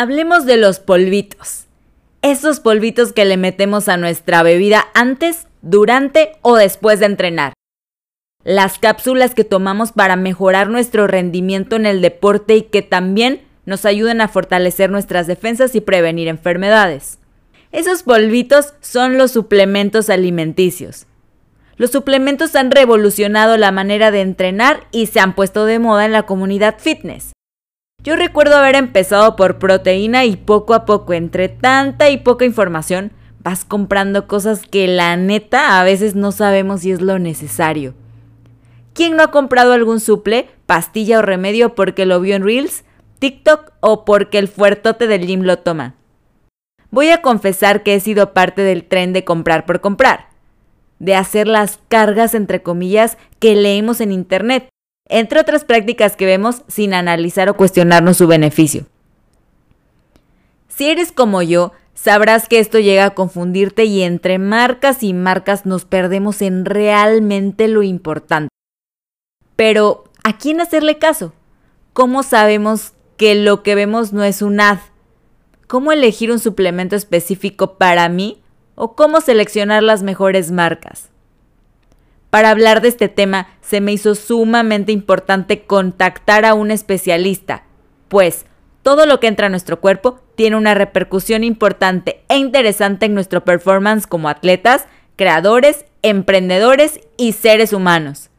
Hablemos de los polvitos. Esos polvitos que le metemos a nuestra bebida antes, durante o después de entrenar. Las cápsulas que tomamos para mejorar nuestro rendimiento en el deporte y que también nos ayudan a fortalecer nuestras defensas y prevenir enfermedades. Esos polvitos son los suplementos alimenticios. Los suplementos han revolucionado la manera de entrenar y se han puesto de moda en la comunidad fitness. Yo recuerdo haber empezado por proteína y poco a poco, entre tanta y poca información, vas comprando cosas que la neta a veces no sabemos si es lo necesario. ¿Quién no ha comprado algún suple, pastilla o remedio porque lo vio en Reels, TikTok o porque el fuertote del gym lo toma? Voy a confesar que he sido parte del tren de comprar por comprar, de hacer las cargas entre comillas que leemos en internet entre otras prácticas que vemos sin analizar o cuestionarnos su beneficio. Si eres como yo, sabrás que esto llega a confundirte y entre marcas y marcas nos perdemos en realmente lo importante. Pero, ¿a quién hacerle caso? ¿Cómo sabemos que lo que vemos no es un ad? ¿Cómo elegir un suplemento específico para mí? ¿O cómo seleccionar las mejores marcas? Para hablar de este tema se me hizo sumamente importante contactar a un especialista, pues todo lo que entra a nuestro cuerpo tiene una repercusión importante e interesante en nuestro performance como atletas, creadores, emprendedores y seres humanos.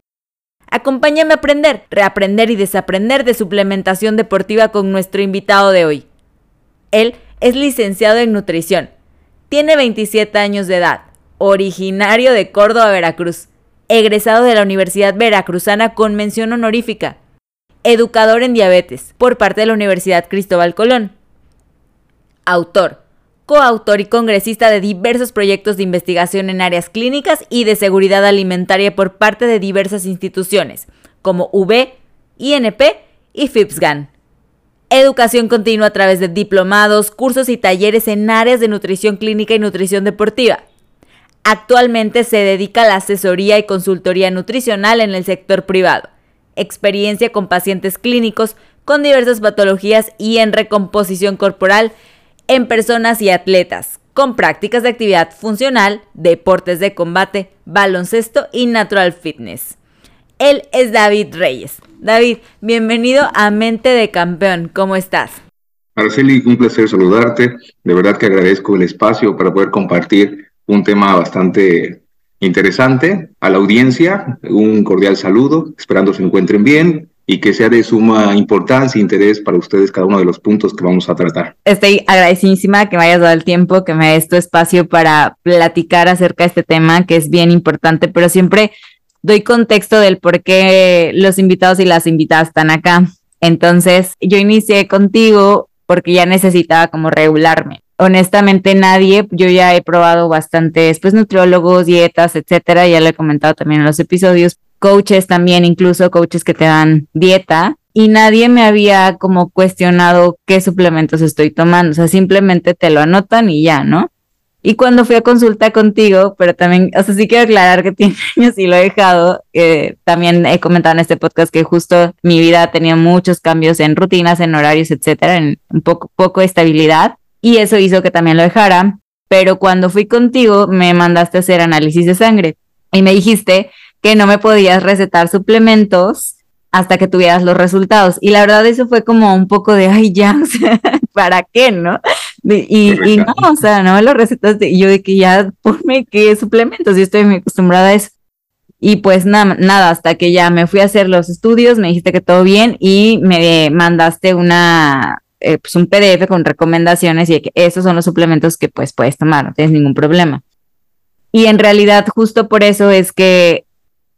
Acompáñame a aprender, reaprender y desaprender de suplementación deportiva con nuestro invitado de hoy. Él es licenciado en nutrición, tiene 27 años de edad, originario de Córdoba, Veracruz egresado de la Universidad Veracruzana con mención honorífica, educador en diabetes por parte de la Universidad Cristóbal Colón, autor, coautor y congresista de diversos proyectos de investigación en áreas clínicas y de seguridad alimentaria por parte de diversas instituciones, como V, INP y FIPSGAN. Educación continua a través de diplomados, cursos y talleres en áreas de nutrición clínica y nutrición deportiva Actualmente se dedica a la asesoría y consultoría nutricional en el sector privado, experiencia con pacientes clínicos con diversas patologías y en recomposición corporal en personas y atletas, con prácticas de actividad funcional, deportes de combate, baloncesto y natural fitness. Él es David Reyes. David, bienvenido a Mente de Campeón. ¿Cómo estás? Araceli, un placer saludarte. De verdad que agradezco el espacio para poder compartir un tema bastante interesante. A la audiencia, un cordial saludo, esperando se encuentren bien y que sea de suma importancia e interés para ustedes cada uno de los puntos que vamos a tratar. Estoy agradecidísima que me hayas dado el tiempo, que me des tu espacio para platicar acerca de este tema que es bien importante, pero siempre doy contexto del por qué los invitados y las invitadas están acá. Entonces, yo inicié contigo porque ya necesitaba como regularme honestamente nadie, yo ya he probado bastantes, pues nutriólogos, dietas, etcétera, ya lo he comentado también en los episodios, coaches también, incluso coaches que te dan dieta, y nadie me había como cuestionado qué suplementos estoy tomando, o sea, simplemente te lo anotan y ya, ¿no? Y cuando fui a consulta contigo, pero también, o sea, sí quiero aclarar que tiene años y lo he dejado, eh, también he comentado en este podcast que justo mi vida ha tenido muchos cambios en rutinas, en horarios, etcétera, en un poco, poco estabilidad y eso hizo que también lo dejara. Pero cuando fui contigo, me mandaste a hacer análisis de sangre y me dijiste que no me podías recetar suplementos hasta que tuvieras los resultados. Y la verdad eso fue como un poco de, ay, ya, ¿para qué, no? y, y, no, o sea, no me lo recetaste. Y yo de que ya ponme qué suplementos, y estoy muy acostumbrada a eso. Y pues nada, nada, hasta que ya me fui a hacer los estudios, me dijiste que todo bien y me mandaste una, eh, pues un PDF con recomendaciones y que esos son los suplementos que pues puedes tomar, no tienes ningún problema. Y en realidad justo por eso es que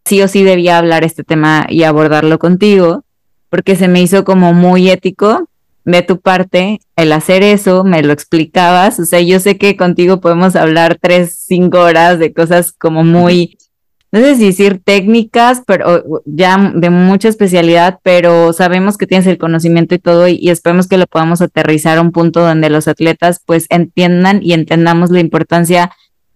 sí o sí debía hablar este tema y abordarlo contigo, porque se me hizo como muy ético de tu parte el hacer eso, me lo explicabas, o sea, yo sé que contigo podemos hablar tres, cinco horas de cosas como muy no sé si decir técnicas, pero ya de mucha especialidad, pero sabemos que tienes el conocimiento y todo y, esperemos que lo podamos aterrizar a un punto donde los atletas pues entiendan y entendamos la importancia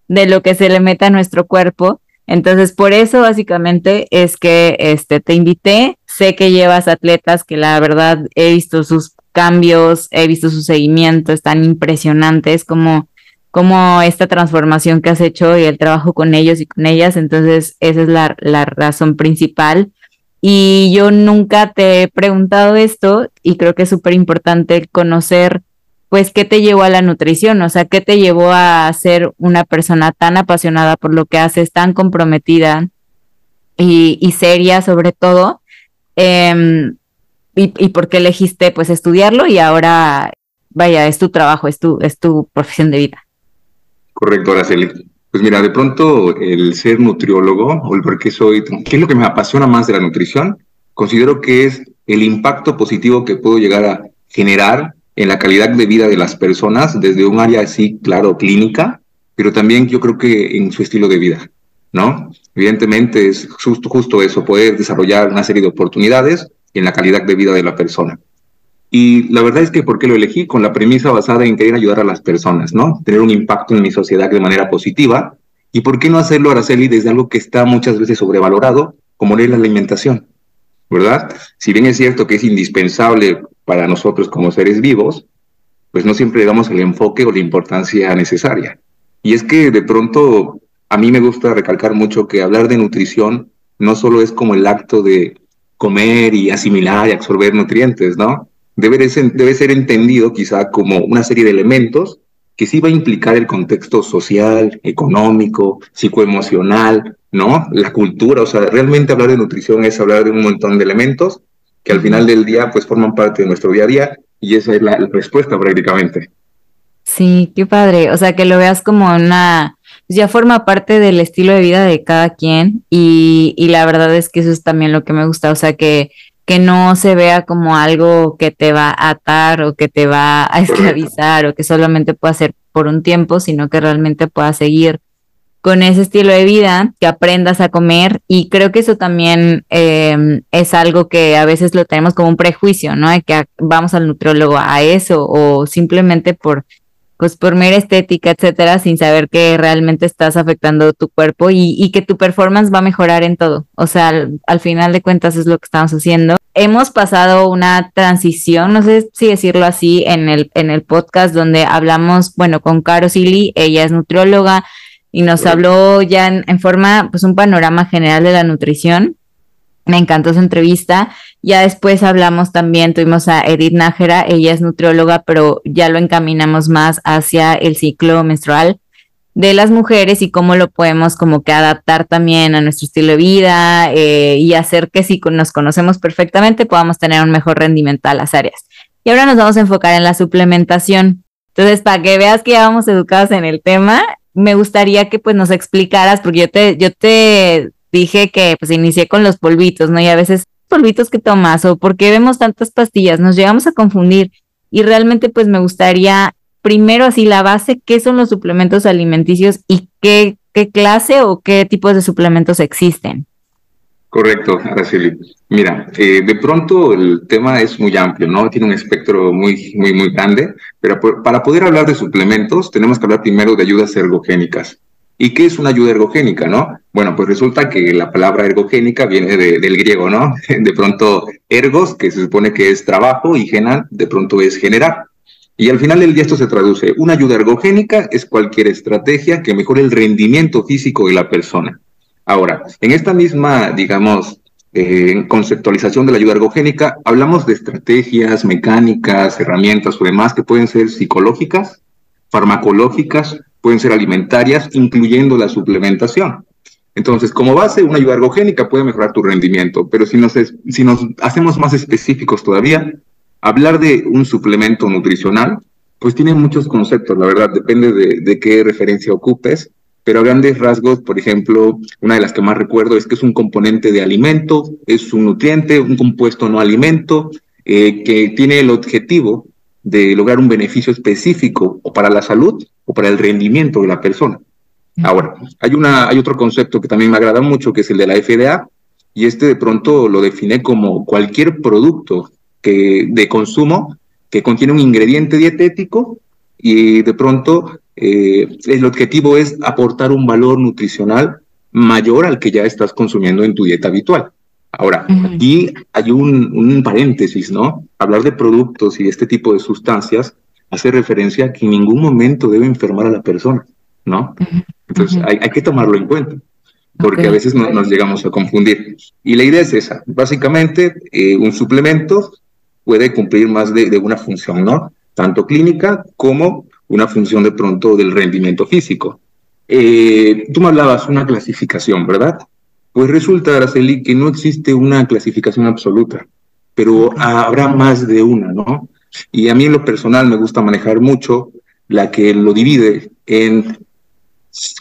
de lo que se le mete a nuestro cuerpo. Entonces, por eso básicamente es que este te invité. Sé que llevas atletas que la verdad he visto sus cambios, he visto su seguimiento, están impresionantes como como esta transformación que has hecho y el trabajo con ellos y con ellas. Entonces, esa es la, la razón principal. Y yo nunca te he preguntado esto y creo que es súper importante conocer, pues, qué te llevó a la nutrición, o sea, qué te llevó a ser una persona tan apasionada por lo que haces, tan comprometida y, y seria sobre todo. Em, y, y por qué elegiste, pues, estudiarlo y ahora, vaya, es tu trabajo, es tu, es tu profesión de vida. Correcto, Araceli. Pues mira, de pronto el ser nutriólogo o el por qué soy, ¿qué es lo que me apasiona más de la nutrición? Considero que es el impacto positivo que puedo llegar a generar en la calidad de vida de las personas desde un área así, claro, clínica, pero también yo creo que en su estilo de vida, ¿no? Evidentemente es justo, justo eso, poder desarrollar una serie de oportunidades en la calidad de vida de la persona. Y la verdad es que, ¿por qué lo elegí? Con la premisa basada en querer ayudar a las personas, ¿no? Tener un impacto en mi sociedad de manera positiva. ¿Y por qué no hacerlo, Araceli, desde algo que está muchas veces sobrevalorado, como es la alimentación? ¿Verdad? Si bien es cierto que es indispensable para nosotros como seres vivos, pues no siempre le damos el enfoque o la importancia necesaria. Y es que de pronto a mí me gusta recalcar mucho que hablar de nutrición no solo es como el acto de comer y asimilar y absorber nutrientes, ¿no? Debe, debe ser entendido quizá como una serie de elementos que sí va a implicar el contexto social, económico, psicoemocional, ¿no? La cultura, o sea, realmente hablar de nutrición es hablar de un montón de elementos que al final del día pues forman parte de nuestro día a día y esa es la, respuesta prácticamente. Sí, qué padre, o sea, que lo veas como una, pues, ya forma parte del estilo de vida de cada quien y, y la verdad es que eso es también lo que me gusta, o sea, que que no se vea como algo que te va a atar o que te va a esclavizar o que solamente pueda ser por un tiempo, sino que realmente pueda seguir con ese estilo de vida, que aprendas a comer y creo que eso también em, es algo que a veces lo tenemos como un prejuicio, ¿no? De que vamos al nutriólogo a eso o simplemente por pues por mera estética, etcétera, sin saber que realmente estás afectando tu cuerpo y, que tu performance va a mejorar en todo. O sea, al, final de cuentas es lo que estamos haciendo. Hemos pasado una transición, no sé si decirlo así, en el, en el podcast donde hablamos, bueno, con Caro Silly, ella es nutrióloga y nos habló ya en, en forma, pues un panorama general de la nutrición. Me encantó su entrevista. Ya después hablamos también, tuvimos a Edith Nájera, ella es nutrióloga, pero ya lo encaminamos más hacia el ciclo menstrual de las mujeres y cómo lo podemos como que adaptar también a nuestro estilo de vida eh, y hacer que si nos conocemos perfectamente podamos tener un mejor rendimiento a las áreas. Y ahora nos vamos a enfocar en la suplementación. Entonces, para que veas que ya vamos educados en el tema, me gustaría que pues nos explicaras, porque yo te, yo te dije que pues inicié con los polvitos, ¿no? Y a veces polvitos que tomas o por qué vemos tantas pastillas, nos llegamos a confundir y realmente pues me gustaría primero así la base, qué son los suplementos alimenticios y qué, qué clase o qué tipos de suplementos existen. Correcto, Araceli. Mira, eh, de pronto el tema es muy amplio, ¿no? Tiene un espectro muy, muy, muy grande, pero para poder hablar de suplementos tenemos que hablar primero de ayudas ergogénicas. ¿Y qué es una ayuda ergogénica, no? Bueno, pues resulta que la palabra ergogénica viene del griego, ¿no? De pronto, ergos, que se supone que es trabajo, y genan, de pronto es generar. Y al final del día esto se traduce. Una ayuda ergogénica es cualquier estrategia que mejore el rendimiento físico de la persona. Ahora, en esta misma, digamos, eh, conceptualización de la ayuda ergogénica, hablamos de estrategias, mecánicas, herramientas o demás que pueden ser psicológicas, farmacológicas, pueden ser alimentarias, incluyendo la suplementación. Entonces, como base, una ayuda ergogénica puede mejorar tu rendimiento, pero si nos, si nos hacemos más específicos todavía, hablar de un suplemento nutricional, pues tiene muchos conceptos, la verdad, depende de, de qué referencia ocupes, pero a grandes rasgos, por ejemplo, una de las que más recuerdo es que es un componente de alimento, es un nutriente, un compuesto no alimento, eh, que tiene el objetivo de lograr un beneficio específico o para la salud o para el rendimiento de la persona. Ahora, hay, una, hay otro concepto que también me agrada mucho, que es el de la FDA, y este de pronto lo define como cualquier producto que, de consumo que contiene un ingrediente dietético y de pronto eh, el objetivo es aportar un valor nutricional mayor al que ya estás consumiendo en tu dieta habitual. Ahora, aquí hay un, un, paréntesis, ¿no? Hablar de productos y este tipo de sustancias hace referencia a que en ningún momento debe enfermar a la persona, ¿no? Entonces hay, hay, que tomarlo en cuenta, porque a veces no, nos llegamos a confundir. Y la idea es esa, básicamente eh, un suplemento puede cumplir más de, una función, ¿no? Tanto clínica como una función de pronto del rendimiento físico. Eh, tú me hablabas una clasificación, ¿verdad? Pues resulta, Araceli, que no existe una clasificación absoluta, pero habrá más de una, ¿no? Y a mí en lo personal me gusta manejar mucho la que lo divide en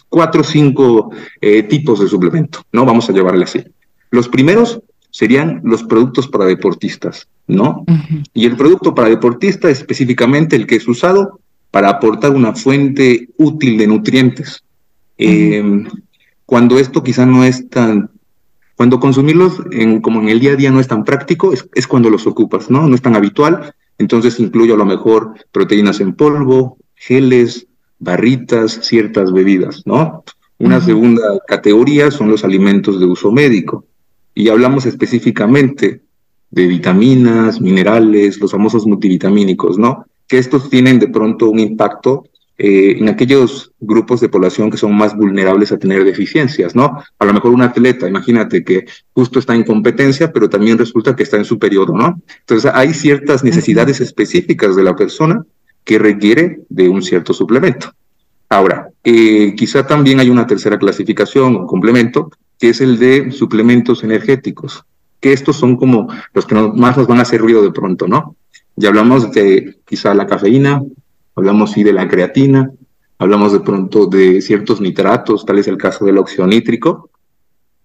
cuatro o cinco eh, tipos de suplemento, ¿no? Vamos a llevarle así. Los primeros serían los productos para deportistas, ¿no? Y el producto para deportista específicamente el que es usado para aportar una fuente útil de nutrientes. Eh, cuando esto quizá no es tan, cuando consumirlos en, como en el día a día no es tan práctico, es, es cuando los ocupas, ¿no? No es tan habitual, entonces incluyo a lo mejor proteínas en polvo, geles, barritas, ciertas bebidas, ¿no? Una uh -huh. segunda categoría son los alimentos de uso médico. Y hablamos específicamente de vitaminas, minerales, los famosos multivitamínicos, ¿no? Que estos tienen de pronto un impacto eh, en aquellos grupos de población que son más vulnerables a tener deficiencias, ¿no? A lo mejor un atleta, imagínate que justo está en competencia, pero también resulta que está en su periodo, ¿no? Entonces hay ciertas necesidades específicas de la persona que requiere de un cierto suplemento. Ahora, eh, quizá también hay una tercera clasificación o complemento, que es el de suplementos energéticos, que estos son como los que nos, más nos van a hacer ruido de pronto, ¿no? Ya hablamos de quizá la cafeína, hablamos sí de la creatina, hablamos de pronto de ciertos nitratos, tal es el caso del óxido nítrico.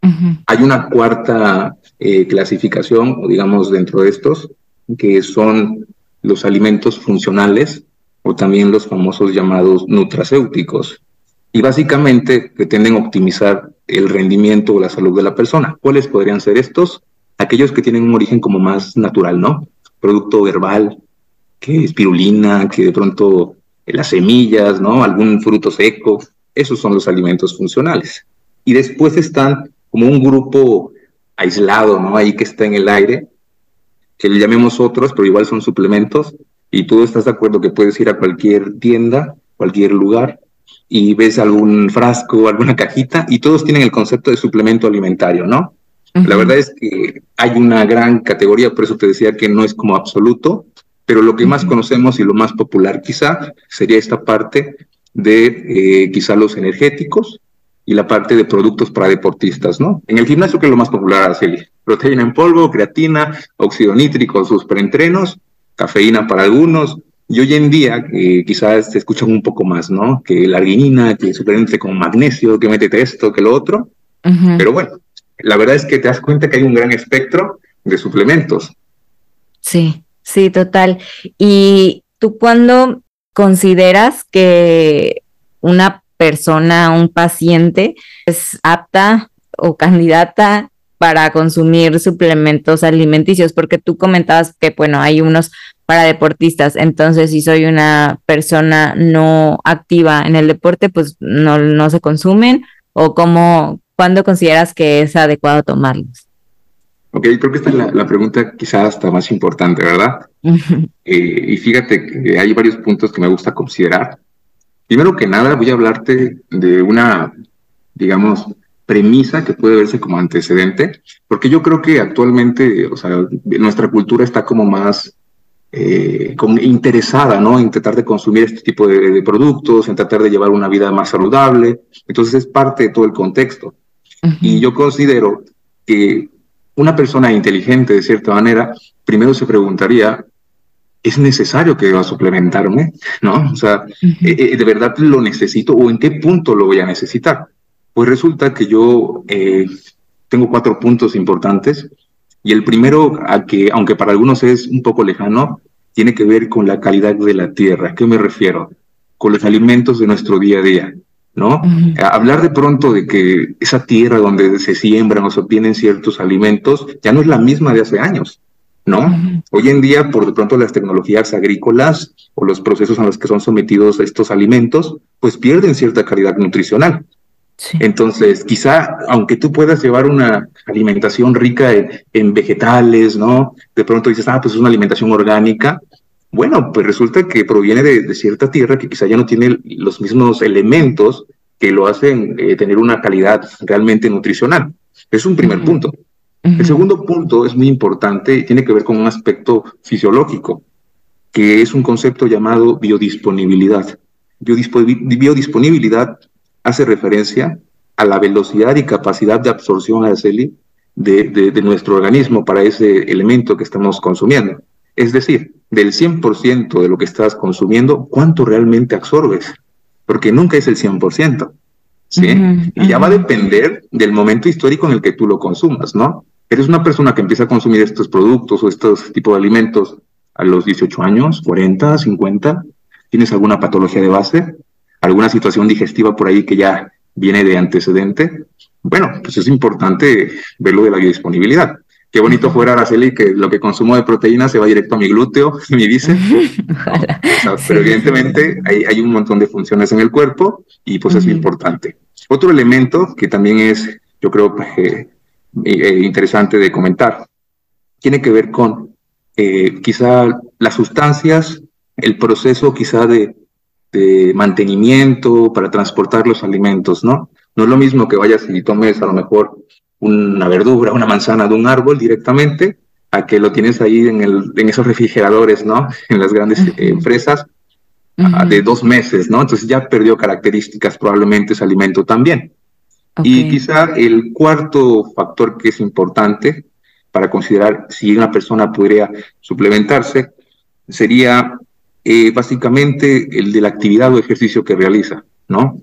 Uh -huh. Hay una cuarta eh, clasificación, o digamos dentro de estos, que son los alimentos funcionales o también los famosos llamados nutracéuticos. Y básicamente pretenden optimizar el rendimiento o la salud de la persona. ¿Cuáles podrían ser estos? Aquellos que tienen un origen como más natural, ¿no? Producto herbal, que espirulina, que de pronto las semillas, ¿no? Algún fruto seco. Esos son los alimentos funcionales. Y después están como un grupo aislado, ¿no? Ahí que está en el aire, que le llamemos otros, pero igual son suplementos, y tú estás de acuerdo que puedes ir a cualquier tienda, cualquier lugar, y ves algún frasco, alguna cajita, y todos tienen el concepto de suplemento alimentario, ¿no? Uh -huh. La verdad es que hay una gran categoría, por eso te decía que no es como absoluto, pero lo que uh -huh. más conocemos y lo más popular quizá sería esta parte de eh, quizá los energéticos y la parte de productos para deportistas, ¿no? En el gimnasio, que es lo más popular, Araceli? Proteína en polvo, creatina, óxido nítrico, sus preentrenos, cafeína para algunos, y hoy en día eh, quizás se escuchan un poco más, ¿no? Que la arginina, que suplemento con magnesio, que métete esto, que lo otro. Uh -huh. Pero bueno, la verdad es que te das cuenta que hay un gran espectro de suplementos. Sí, sí, total. ¿Y tú cuándo consideras que una persona, un paciente, es apta o candidata para consumir suplementos alimenticios, porque tú comentabas que, bueno, hay unos para deportistas, entonces si soy una persona no activa en el deporte, pues no, no se consumen, o cómo, ¿cuándo consideras que es adecuado tomarlos? Ok, creo que esta es la, la pregunta quizás hasta más importante, ¿verdad? eh, y fíjate que hay varios puntos que me gusta considerar. Primero que nada, voy a hablarte de una, digamos, premisa que puede verse como antecedente, porque yo creo que actualmente, o sea, nuestra cultura está como más eh, interesada, ¿no? En tratar de consumir este tipo de, productos, en tratar de llevar una vida más saludable. Entonces es parte de todo el contexto. Y yo considero que una persona inteligente, de cierta manera, primero se preguntaría, ¿es necesario que va a suplementarme? ¿No? O sea, eh, eh, ¿de verdad lo necesito o en qué punto lo voy a necesitar? Pues resulta que yo eh, tengo cuatro puntos importantes y el primero, a que, aunque para algunos es un poco lejano, tiene que ver con la calidad de la tierra. ¿A qué me refiero? Con los alimentos de nuestro día a día. ¿no? Hablar de pronto de que esa tierra donde se siembran o se obtienen ciertos alimentos ya no es la misma de hace años, ¿no? Hoy en día, por de pronto, las tecnologías agrícolas o los procesos a los que son sometidos estos alimentos, pues pierden cierta calidad nutricional. Entonces, quizá, aunque tú puedas llevar una alimentación rica en, vegetales, ¿no? De pronto dices, ah, pues es una alimentación orgánica. Bueno, pues resulta que proviene de, cierta tierra que quizá ya no tiene los mismos elementos que lo hacen eh, tener una calidad realmente nutricional. Es un primer punto. El segundo punto es muy importante y tiene que ver con un aspecto fisiológico, que es un concepto llamado biodisponibilidad. biodisponibilidad hace referencia a la velocidad y capacidad de absorción, Araceli, de, de, nuestro organismo para ese elemento que estamos consumiendo. Es decir, del 100% de lo que estás consumiendo, ¿cuánto realmente absorbes? Porque nunca es el 100%. ¿sí? y ya va a depender del momento histórico en el que tú lo consumas, ¿no? Eres una persona que empieza a consumir estos productos o estos tipos de alimentos a los 18 años, 40, 50, tienes alguna patología de base, alguna situación digestiva por ahí que ya viene de antecedente, bueno, pues es importante verlo de la biodisponibilidad. Qué bonito fuera, Araceli, que lo que consumo de proteína se va directo a mi glúteo, mi bíceps. Pero evidentemente hay, hay, un montón de funciones en el cuerpo y pues es importante. Otro elemento que también es, yo creo, eh, eh, interesante de comentar, tiene que ver con eh, quizá las sustancias, el proceso quizá de, de mantenimiento para transportar los alimentos, ¿no? No es lo mismo que vayas y tomes a lo mejor una verdura, una manzana de un árbol directamente, a que lo tienes ahí en, el, en esos refrigeradores, ¿no? En las grandes eh, empresas, de dos meses, ¿no? Entonces ya perdió características probablemente ese alimento también. Y quizá el cuarto factor que es importante para considerar si una persona podría suplementarse sería eh, básicamente el de la actividad o ejercicio que realiza, ¿no?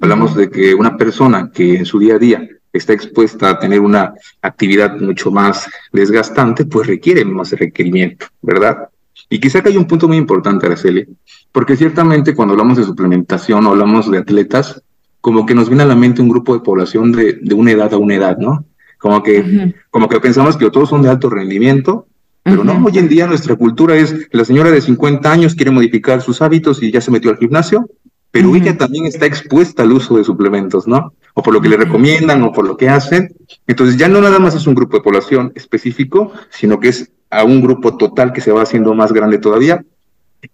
Hablamos de que una persona que en su día a día está expuesta a tener una actividad mucho más desgastante, pues requiere más requerimiento, ¿verdad? Y quizá que hay un punto muy importante, Araceli, porque ciertamente cuando hablamos de suplementación o hablamos de atletas, como que nos viene a la mente un grupo de población de, de una edad a una edad, ¿no? Como que, como que pensamos que todos son de alto rendimiento pero no, hoy en día nuestra cultura es la señora de 50 años quiere modificar sus hábitos y ya se metió al gimnasio, pero ella también está expuesta al uso de suplementos, ¿no? O por lo que le recomiendan o por lo que hacen. Entonces ya no nada más es un grupo de población específico, sino que es a un grupo total que se va haciendo más grande todavía.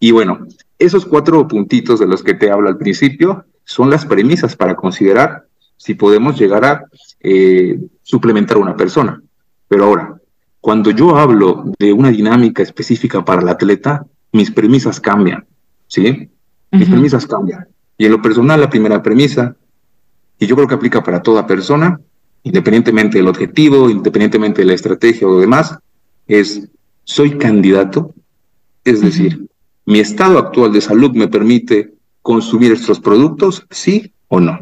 Y bueno, esos cuatro puntitos de los que te hablo al principio son las premisas para considerar si podemos llegar a eh, suplementar a una persona. Pero ahora, cuando yo hablo de una dinámica específica para el atleta, mis premisas cambian, ¿sí? Mis premisas cambian. Y en lo personal, la primera premisa, y yo creo que aplica para toda persona, independientemente del objetivo, independientemente de la estrategia o demás, es, soy candidato, es decir, mi estado actual de salud me permite consumir estos productos, sí o no.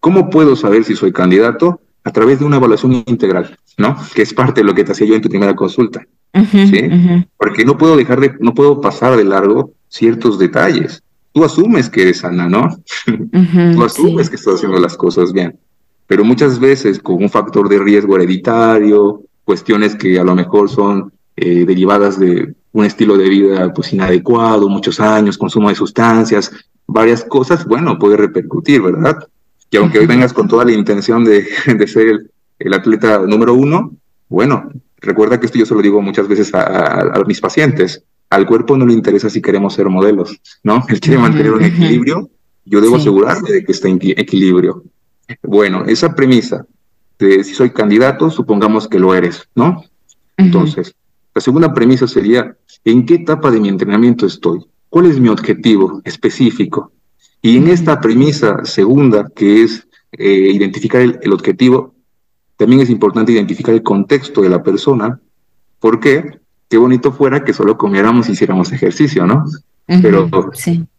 ¿Cómo puedo saber si soy candidato? A través de una evaluación integral. ¿no? Que es parte de lo que te hacía yo en tu primera consulta. ¿sí? Porque no puedo dejar de, no puedo pasar de largo ciertos detalles. Tú asumes que eres sana, ¿no? Tú asumes que estás haciendo las cosas bien. Pero muchas veces con un factor de riesgo hereditario, cuestiones que a lo mejor son eh, derivadas de un estilo de vida pues inadecuado, muchos años, consumo de sustancias, varias cosas, bueno, puede repercutir, ¿verdad? Y aunque hoy vengas con toda la intención de, de ser el, el atleta número uno, bueno, recuerda que esto yo se lo digo muchas veces a, mis pacientes, al cuerpo no le interesa si queremos ser modelos, ¿no? Él quiere mantener un equilibrio, yo debo asegurarme de que esté en equilibrio. Bueno, esa premisa de si soy candidato, supongamos que lo eres, ¿no? Entonces, la segunda premisa sería, ¿en qué etapa de mi entrenamiento estoy? ¿Cuál es mi objetivo específico? Y en esta premisa segunda, que es eh, identificar el, objetivo, también es importante identificar el contexto de la persona. ¿Por qué? Qué bonito fuera que solo comiéramos y hiciéramos ejercicio, ¿no? Pero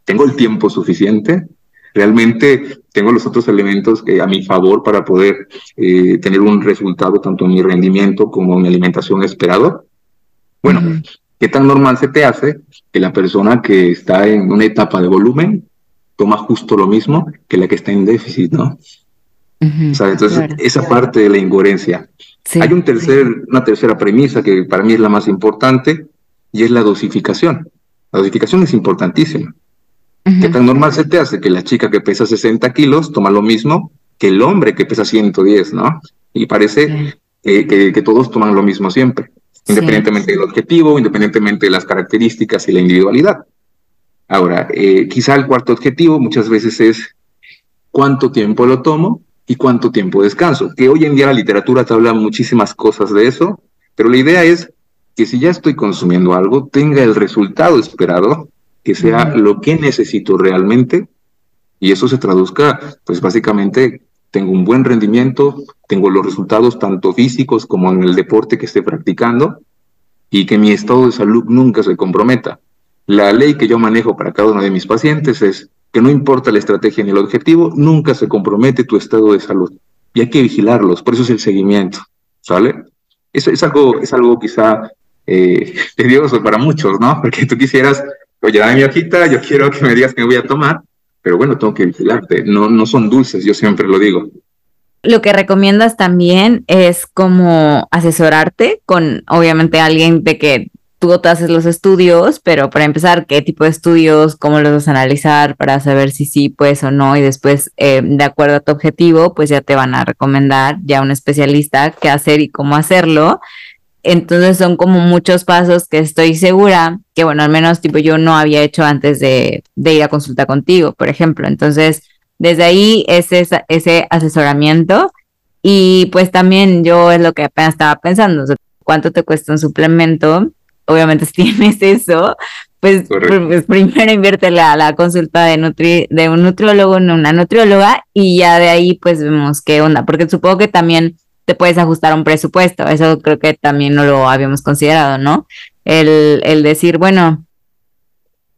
tengo el tiempo suficiente, realmente tengo los otros elementos a mi favor para poder eh, tener un resultado tanto en mi rendimiento como en mi alimentación esperado. Bueno, ¿qué tan normal se te hace que la persona que está en una etapa de volumen toma justo lo mismo que la que está en déficit, ¿no? o sea, entonces, esa parte de la incoherencia. Hay un tercer, una tercera premisa que para mí es la más importante y es la dosificación. La dosificación es importantísima. ¿Qué tan normal se te hace que la chica que pesa 60 kilos toma lo mismo que el hombre que pesa 110, ¿no? Y parece que, todos toman lo mismo siempre, independientemente del objetivo, independientemente de las características y la individualidad. Ahora, eh, quizá el cuarto objetivo muchas veces es cuánto tiempo lo tomo y cuánto tiempo descanso, que hoy en día la literatura te habla muchísimas cosas de eso, pero la idea es que si ya estoy consumiendo algo, tenga el resultado esperado que sea lo que necesito realmente y eso se traduzca, pues básicamente tengo un buen rendimiento, tengo los resultados tanto físicos como en el deporte que esté practicando y que mi estado de salud nunca se comprometa. La ley que yo manejo para cada uno de mis pacientes es que no importa la estrategia ni el objetivo, nunca se compromete tu estado de salud. Y hay que vigilarlos, por eso es el seguimiento, ¿sale? Eso es algo, es algo quizá eh, tedioso para muchos, ¿no? Porque tú quisieras oye, dame mi hojita, yo quiero que me digas que me voy a tomar, pero bueno, tengo que vigilarte, no, no son dulces, yo siempre lo digo. Lo que recomiendas también es como asesorarte con, obviamente, alguien de que tú te haces los estudios, pero para empezar, ¿qué tipo de estudios? ¿Cómo los vas a analizar para saber si sí puedes o no? Y después, eh, de acuerdo a tu objetivo, pues ya te van a recomendar ya un especialista qué hacer y cómo hacerlo. Entonces son como muchos pasos que estoy segura que, bueno, al menos tipo yo no había hecho antes de, ir a consulta contigo, por ejemplo. Entonces, desde ahí es ese, ese asesoramiento y pues también yo es lo que apenas estaba pensando, ¿cuánto te cuesta un suplemento? Obviamente si tienes eso, pues, pues primero invierte la, la consulta de, nutri, de un nutriólogo en una nutrióloga y ya de ahí pues vemos qué onda, porque supongo que también te puedes ajustar a un presupuesto. Eso creo que también no lo habíamos considerado, ¿no? El, el decir, bueno,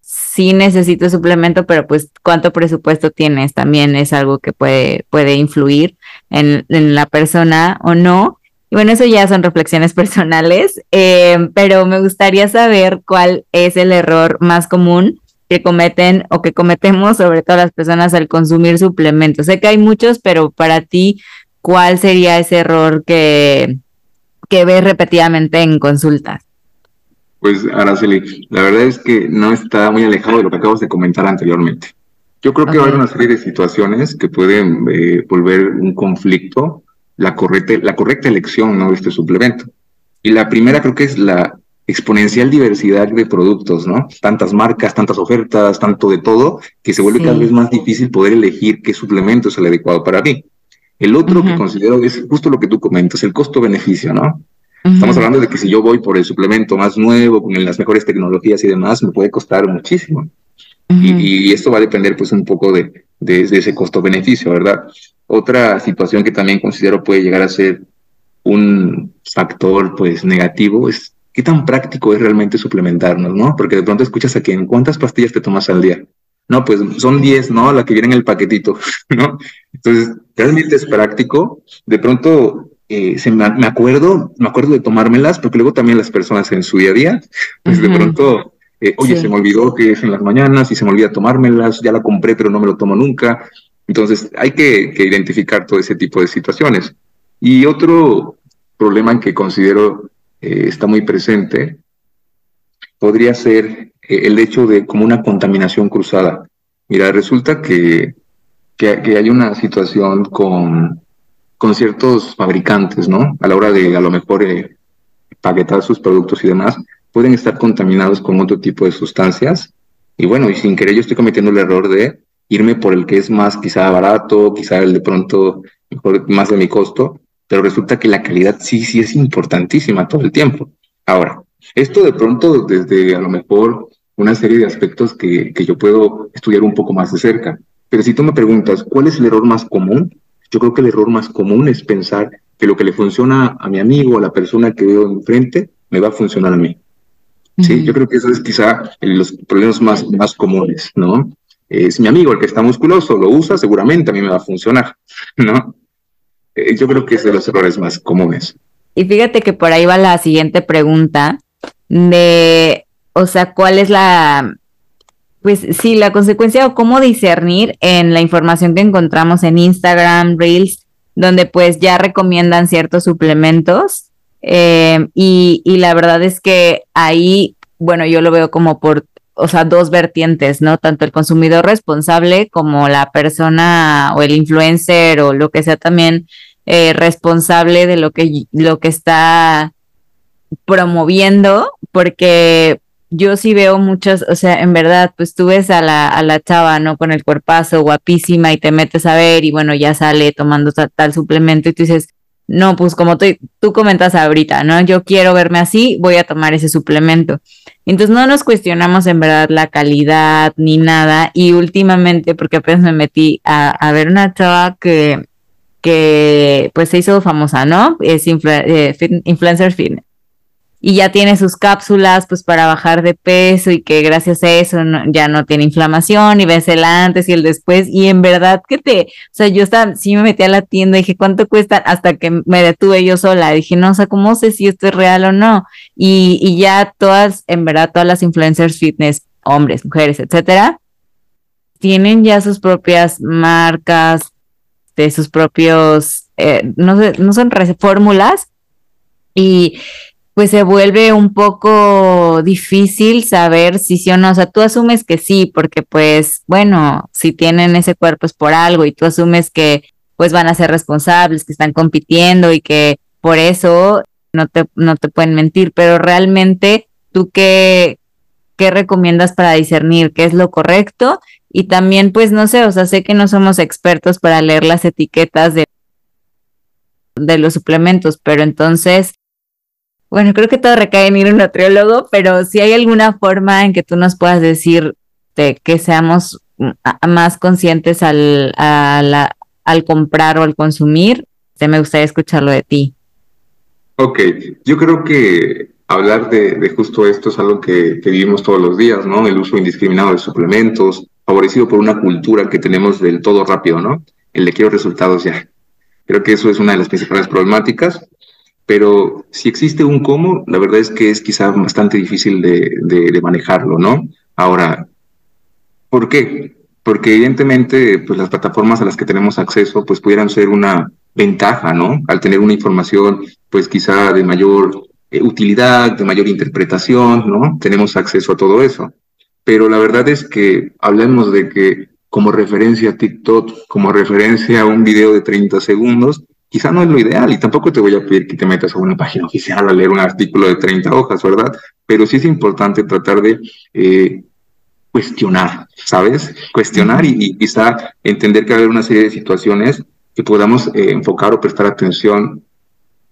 sí necesito suplemento, pero pues cuánto presupuesto tienes también es algo que puede, puede influir en, en la persona o no. Y bueno, eso ya son reflexiones personales, eh, pero me gustaría saber cuál es el error más común que cometen o que cometemos sobre todo las personas al consumir suplementos. Sé que hay muchos, pero para ti, ¿cuál sería ese error que, que ves repetidamente en consultas? Pues Araceli, la verdad es que no está muy alejado de lo que acabas de comentar anteriormente. Yo creo que va a haber una serie de situaciones que pueden eh, volver un conflicto la correcta, la correcta elección ¿no? de este suplemento. Y la primera creo que es la exponencial diversidad de productos, ¿no? Tantas marcas, tantas ofertas, tanto de todo, que se vuelve cada vez más difícil poder elegir qué suplemento es el adecuado para ti. El otro que considero es justo lo que tú comentas, el costo-beneficio, ¿no? Estamos hablando de que si yo voy por el suplemento más nuevo, con las mejores tecnologías y demás, me puede costar muchísimo. y, esto va a depender pues un poco de, de, ese costo-beneficio, ¿verdad? Otra situación que también considero puede llegar a ser un factor pues negativo es qué tan práctico es realmente suplementarnos, ¿no? Porque de pronto escuchas a quien, ¿cuántas pastillas te tomas al día? No, pues son 10, ¿no? La que viene en el paquetito, ¿no? Entonces, realmente es práctico. De pronto, eh, se me, acuerdo, me acuerdo de tomármelas, porque luego también las personas en su día a día, pues de pronto, eh, oye, se me olvidó que es en las mañanas y se me olvida tomármelas, ya la compré, pero no me lo tomo nunca. Entonces, hay que, identificar todo ese tipo de situaciones. Y otro problema en que considero eh, está muy presente podría ser eh, el hecho de como una contaminación cruzada. Mira, resulta que, que, hay una situación con, con ciertos fabricantes, ¿no? A la hora de a lo mejor paquetar sus productos y demás, pueden estar contaminados con otro tipo de sustancias. Y bueno, y sin querer yo estoy cometiendo el error de irme por el que es más quizá barato, quizá el de pronto más de mi costo, pero resulta que la calidad sí, sí es importantísima todo el tiempo. Ahora, esto de pronto desde a lo mejor una serie de aspectos que, que yo puedo estudiar un poco más de cerca. Pero si tú me preguntas, ¿cuál es el error más común? Yo creo que el error más común es pensar que lo que le funciona a mi amigo, a la persona que veo enfrente, me va a funcionar a mí. Sí, yo creo que eso es quizá los problemas más, más comunes, ¿no? Es mi amigo el que está musculoso, lo usa, seguramente a mí me va a funcionar, ¿no? Eh, yo creo que es de los errores más comunes. Y fíjate que por ahí va la siguiente pregunta de, o sea, ¿cuál es la, pues sí, la consecuencia o cómo discernir en la información que encontramos en Instagram, Reels, donde pues ya recomiendan ciertos suplementos? Eh, y, y la verdad es que ahí, bueno, yo lo veo como por o sea, dos vertientes, ¿no? Tanto el consumidor responsable como la persona o el influencer o lo que sea también eh, responsable de lo que, lo que está promoviendo, porque yo sí veo muchas, o sea, en verdad, pues tú ves a la, a la chava, ¿no? Con el cuerpazo guapísima y te metes a ver y bueno, ya sale tomando tal, suplemento y tú dices, no, pues como tú, tú comentas ahorita, ¿no? Yo quiero verme así, voy a tomar ese suplemento. Entonces no nos cuestionamos en verdad la calidad ni nada. Y últimamente, porque apenas me metí a, a ver una chava que que pues se hizo famosa, ¿no? Es eh, influencer fitness. Y ya tiene sus cápsulas pues para bajar de peso y que gracias a eso ya no tiene inflamación y ves el antes y el después. Y en verdad que te, o sea, yo estaba, sí me metí a la tienda y dije, ¿cuánto cuesta? Hasta que me detuve yo sola. Dije, no, o sea, ¿cómo sé si esto es real o no? Y, y ya todas, en verdad, todas las influencers fitness, hombres, mujeres, etcétera, tienen ya sus propias marcas, de sus propios, eh, no, sé, no son fórmulas y pues se vuelve un poco difícil saber si sí o no. O sea, tú asumes que sí, porque pues, bueno, si tienen ese cuerpo es por algo y tú asumes que pues van a ser responsables, que están compitiendo y que por eso no te, no te pueden mentir, pero realmente tú qué, qué recomiendas para discernir qué es lo correcto y también, pues no sé, o sea, sé que no somos expertos para leer las etiquetas de, de los suplementos, pero entonces, bueno, creo que todo recae en ir a un nutriólogo, pero si hay alguna forma en que tú nos puedas decir de que seamos más conscientes al, al comprar o al consumir, te me gustaría escucharlo de ti. Ok, yo creo que hablar de, justo esto es algo que, que, vivimos todos los días, ¿no? El uso indiscriminado de suplementos, favorecido por una cultura que tenemos del todo rápido, ¿no? El de quiero resultados ya. Creo que eso es una de las principales problemáticas, pero si existe un cómo, la verdad es que es quizá bastante difícil de, manejarlo, ¿no? Ahora, ¿por qué? Porque evidentemente, pues las plataformas a las que tenemos acceso, pues pudieran ser una ventaja, ¿no? Al tener una información, pues quizá de mayor eh, utilidad, de mayor interpretación, ¿no? Tenemos acceso a todo eso pero la verdad es que hablemos de que como referencia a TikTok, como referencia a un video de 30 segundos, quizá no es lo ideal y tampoco te voy a pedir que te metas a una página oficial a leer un artículo de 30 hojas, ¿verdad? Pero sí es importante tratar de eh, cuestionar, ¿sabes? Cuestionar y, quizá entender que va a haber una serie de situaciones que podamos eh, enfocar o prestar atención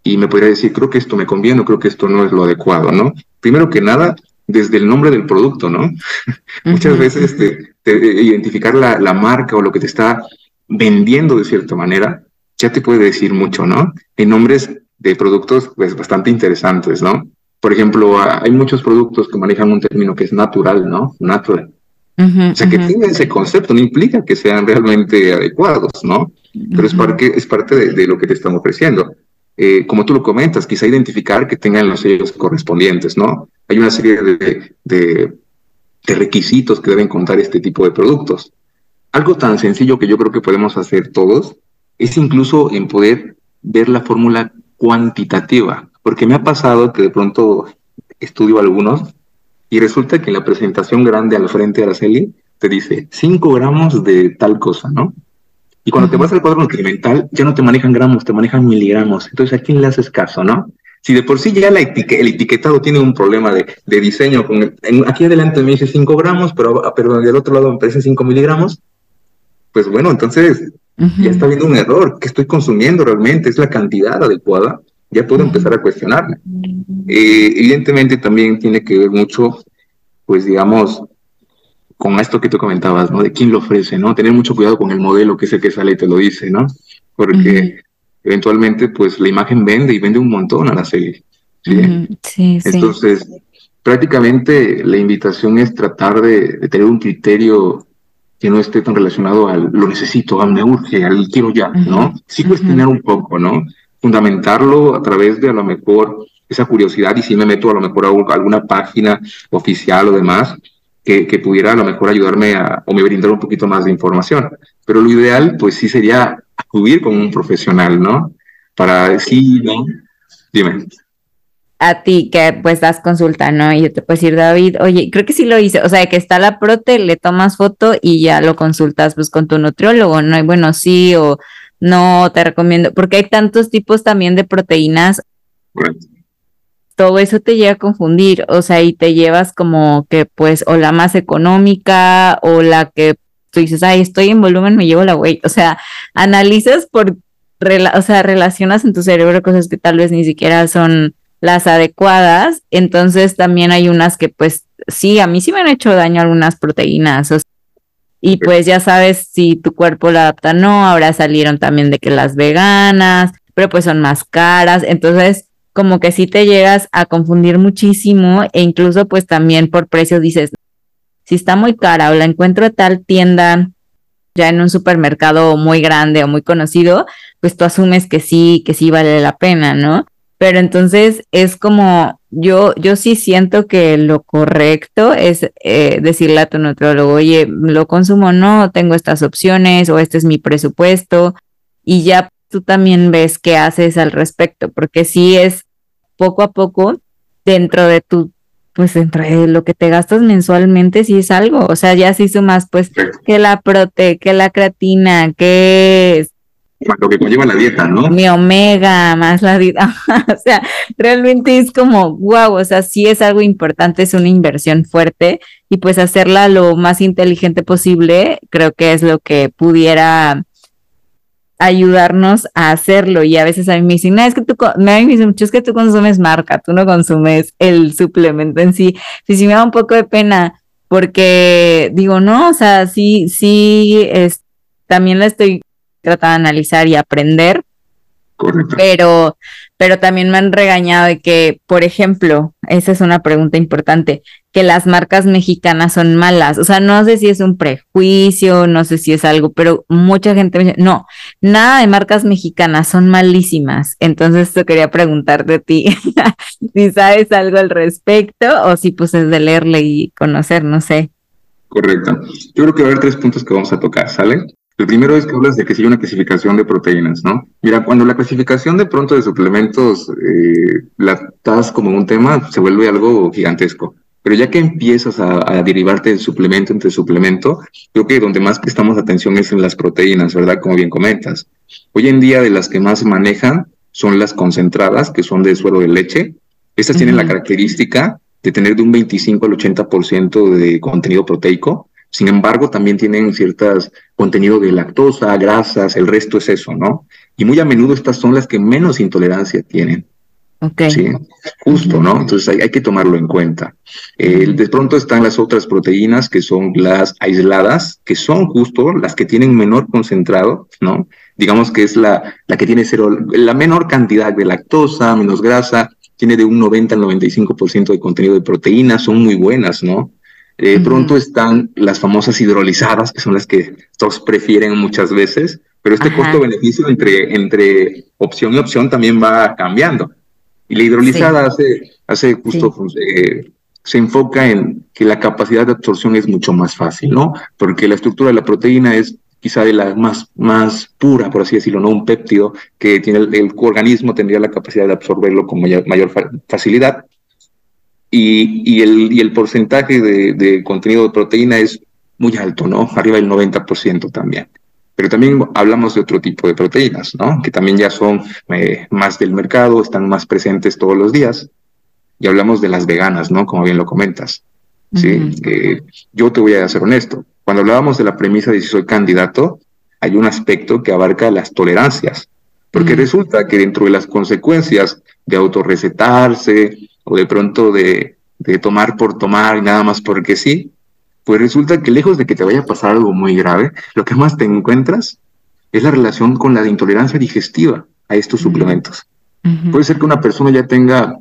y me podría decir, creo que esto me conviene o creo que esto no es lo adecuado, ¿no? Primero que nada, desde el nombre del producto, ¿no? Muchas veces identificar la, marca o lo que te está vendiendo de cierta manera ya te puede decir mucho, ¿no? En nombres de productos pues bastante interesantes, ¿no? Por ejemplo, hay muchos productos que manejan un término que es natural, ¿no? Natural. o sea, que tiene ese concepto, no implica que sean realmente adecuados, ¿no? Pero es, parte, es parte de, lo que te están ofreciendo. Eh, como tú lo comentas, quizá identificar que tengan los sellos correspondientes, ¿no? Hay una serie de, de, requisitos que deben contar este tipo de productos. Algo tan sencillo que yo creo que podemos hacer todos es incluso en poder ver la fórmula cuantitativa, porque me ha pasado que de pronto estudio algunos y resulta que en la presentación grande al frente de Araceli te dice 5 gramos de tal cosa, ¿no? Y cuando te vas al cuadro nutrimental, ya no te manejan gramos, te manejan miligramos. Entonces, ¿a quién le haces caso, no? Si de por sí ya la el etiquetado tiene un problema de, de diseño, con aquí adelante me dice 5 gramos, pero, pero del otro lado me parece 5 miligramos, pues bueno, entonces ya está habiendo un error. ¿Qué estoy consumiendo realmente? ¿Es la cantidad adecuada? Ya puedo empezar a cuestionarme. Eh, evidentemente también tiene que ver mucho, pues digamos, con esto que tú comentabas, ¿no? De quién lo ofrece, ¿no? Tener mucho cuidado con el modelo que es el que sale y te lo dice, ¿no? Porque eventualmente, pues la imagen vende y vende un montón a la serie. ¿sí? sí, Entonces, prácticamente la invitación es tratar de, tener un criterio que no esté tan relacionado al lo necesito, al me urge, al quiero ya, ¿no? Sí cuestionar un poco, ¿no? Fundamentarlo a través de a lo mejor esa curiosidad y si me meto a lo mejor a, alguna página oficial o demás que, que, pudiera a lo mejor ayudarme a, o me brindar un poquito más de información. Pero lo ideal, pues sí sería acudir con un profesional, ¿no? Para decir, ¿no? Dime a ti que pues das consulta, ¿no? Y yo te puedo decir, David, oye, creo que sí lo hice, o sea, que está la prote, le tomas foto y ya lo consultas pues con tu nutriólogo, ¿no? Y bueno, sí o no, te recomiendo, porque hay tantos tipos también de proteínas. Todo eso te llega a confundir, o sea, y te llevas como que pues o la más económica o la que tú dices, ay, estoy en volumen, me llevo la güey, o sea, analizas por, o sea, relacionas en tu cerebro cosas que tal vez ni siquiera son las adecuadas, entonces también hay unas que pues sí, a mí sí me han hecho daño algunas proteínas. y pues ya sabes si tu cuerpo la adapta no, ahora salieron también de que las veganas, pero pues son más caras, entonces como que sí te llegas a confundir muchísimo e incluso pues también por precio dices, si está muy cara o la encuentro a tal tienda ya en un supermercado muy grande o muy conocido, pues tú asumes que sí, que sí vale la pena, ¿no? Pero entonces es como, yo, yo sí siento que lo correcto es eh, decirle a tu nutriólogo, oye, lo consumo no, tengo estas opciones o este es mi presupuesto y ya tú también ves qué haces al respecto, porque sí es poco a poco dentro de tu, pues dentro de lo que te gastas mensualmente, sí es algo, o sea, ya si sumas pues que la prote, que la creatina, que lo que conlleva la dieta, ¿no? Mi omega, más la dieta. o sea, realmente es como, wow, o sea, sí es algo importante, es una inversión fuerte y pues hacerla lo más inteligente posible, creo que es lo que pudiera ayudarnos a hacerlo. Y a veces a mí me dicen, no, es que tú, me dicen mucho, es que tú consumes marca, tú no consumes el suplemento en sí. Sí, sí me da un poco de pena porque digo, no, o sea, sí, sí, es, también la estoy trata de analizar y aprender. Correcto. Pero, pero también me han regañado de que, por ejemplo, esa es una pregunta importante, que las marcas mexicanas son malas. O sea, no sé si es un prejuicio, no sé si es algo, pero mucha gente me dice, no, nada de marcas mexicanas son malísimas. Entonces, esto quería preguntarte a ti si sabes algo al respecto o si pues es de leerle y conocer, no sé. Correcto. Yo creo que va a haber tres puntos que vamos a tocar, ¿sale? El primero es que hablas de que sigue una clasificación de proteínas, ¿no? Mira, cuando la clasificación de pronto de suplementos eh, la estás como un tema, se vuelve algo gigantesco. Pero ya que empiezas a, derivarte de suplemento entre suplemento, creo que donde más prestamos atención es en las proteínas, ¿verdad? Como bien comentas. Hoy en día de las que más se manejan son las concentradas, que son de suero de leche. Estas tienen la característica de tener de un 25 al 80% de contenido proteico sin embargo, también tienen ciertas contenido de lactosa, grasas, el resto es eso, ¿no? Y muy a menudo estas son las que menos intolerancia tienen. Ok. Sí, justo, ¿no? Entonces hay, que tomarlo en cuenta. de pronto están las otras proteínas que son las aisladas, que son justo las que tienen menor concentrado, ¿no? Digamos que es la, la que tiene cero, la menor cantidad de lactosa, menos grasa, tiene de un 90 al 95% de contenido de proteínas, son muy buenas, ¿no? De eh, pronto están las famosas hidrolizadas, que son las que todos prefieren muchas veces, pero este costo-beneficio entre, entre opción y opción también va cambiando. Y la hidrolizada hace, hace justo, eh, se enfoca en que la capacidad de absorción es mucho más fácil, ¿no? Porque la estructura de la proteína es quizá de la más, más pura, por así decirlo, ¿no? Un péptido que tiene el, organismo tendría la capacidad de absorberlo con mayor, mayor facilidad y, el, y el porcentaje de, contenido de proteína es muy alto, ¿no? Arriba del 90% también. Pero también hablamos de otro tipo de proteínas, ¿no? Que también ya son eh, más del mercado, están más presentes todos los días. Y hablamos de las veganas, ¿no? Como bien lo comentas. Sí, yo te voy a ser honesto. Cuando hablábamos de la premisa de si soy candidato, hay un aspecto que abarca las tolerancias, porque resulta que dentro de las consecuencias de autorrecetarse o de pronto de, de tomar por tomar y nada más porque sí, pues resulta que lejos de que te vaya a pasar algo muy grave, lo que más te encuentras es la relación con la intolerancia digestiva a estos suplementos. Puede ser que una persona ya tenga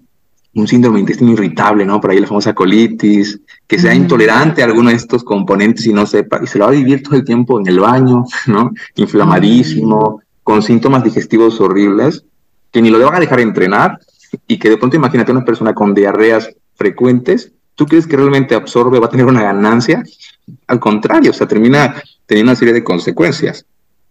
un síndrome de intestino irritable, ¿no? Por ahí la famosa colitis, que sea intolerante a alguno de estos componentes y no sepa, y se lo va a vivir todo el tiempo en el baño, ¿no? Inflamadísimo, con síntomas digestivos horribles, que ni lo van a dejar entrenar y que de pronto imagínate una persona con diarreas frecuentes, ¿tú crees que realmente absorbe, va a tener una ganancia? Al contrario, o sea, termina teniendo una serie de consecuencias.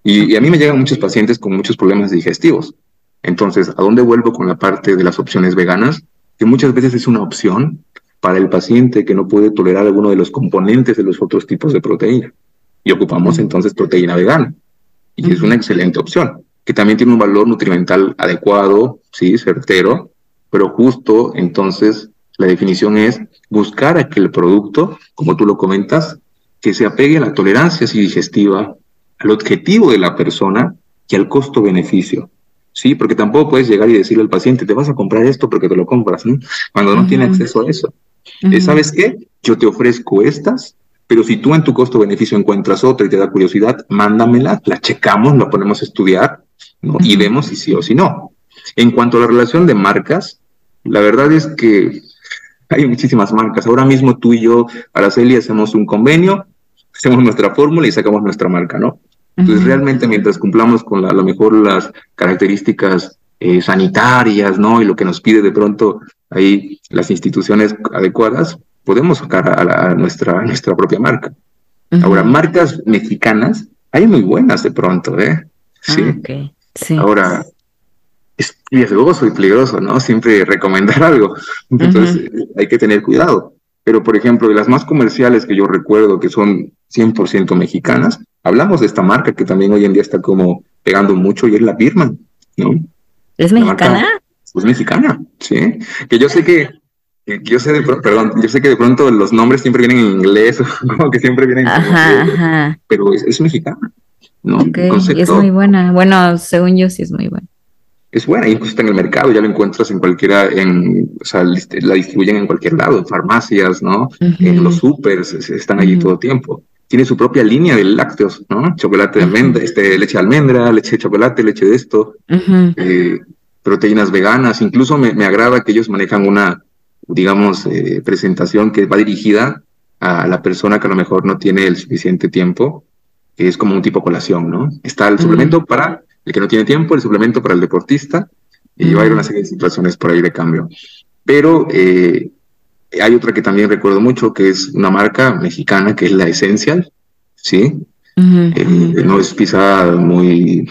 Y, y a mí me llegan muchos pacientes con muchos problemas digestivos. Entonces, ¿a dónde vuelvo con la parte de las opciones veganas? que muchas veces es una opción para el paciente que no puede tolerar alguno de los componentes de los otros tipos de proteína. Y ocupamos entonces proteína vegana. Y es una excelente opción, que también tiene un valor nutrimental adecuado, sí, certero, pero justo entonces la definición es buscar aquel producto, como tú lo comentas, que se apegue a la tolerancia digestiva, al objetivo de la persona y al costo-beneficio. Sí, porque tampoco puedes llegar y decirle al paciente, te vas a comprar esto porque te lo compras, ¿no? Cuando no tiene acceso a eso. ¿Sabes qué? Yo te ofrezco estas, pero si tú en tu costo-beneficio encuentras otra y te da curiosidad, mándamela, la checamos, la ponemos a estudiar, ¿no? Y vemos si sí o si no. En cuanto a la relación de marcas, la verdad es que hay muchísimas marcas. Ahora mismo tú y yo, Araceli, hacemos un convenio, hacemos nuestra fórmula y sacamos nuestra marca, ¿no? Entonces, realmente mientras cumplamos con a lo mejor las características eh, sanitarias, ¿no? Y lo que nos pide de pronto ahí las instituciones adecuadas, podemos sacar a, nuestra, nuestra propia marca. Ahora, marcas mexicanas, hay muy buenas de pronto, ¿eh? Sí. Ah, sí. Ahora, es riesgoso y peligroso, ¿no? Siempre recomendar algo. Entonces, hay que tener cuidado. Pero, por ejemplo, de las más comerciales que yo recuerdo que son 100% mexicanas, hablamos de esta marca que también hoy en día está como pegando mucho y es la Birman, ¿no? ¿Es mexicana? es mexicana, sí. Que yo sé que, yo sé de perdón, yo sé que de pronto los nombres siempre vienen en inglés, como que siempre vienen ajá, pero es, mexicana, ¿no? y es muy buena. Bueno, según yo sí es muy buena. Es buena, incluso está en el mercado, ya lo encuentras en cualquiera, en, o sea, la distribuyen en cualquier lado, en farmacias, ¿no? En los supers, están allí todo el tiempo tiene su propia línea de lácteos, ¿no? Chocolate de almendra, este, leche de almendra, leche de chocolate, leche de esto, eh, proteínas veganas. Incluso me, agrada que ellos manejan una, digamos, eh, presentación que va dirigida a la persona que a lo mejor no tiene el suficiente tiempo, que es como un tipo colación, ¿no? Está el suplemento para el que no tiene tiempo, el suplemento para el deportista, y va a ir una serie de situaciones por ahí de cambio. Pero eh, hay otra que también recuerdo mucho, que es una marca mexicana, que es la Essential, ¿sí? Eh, no es quizá muy,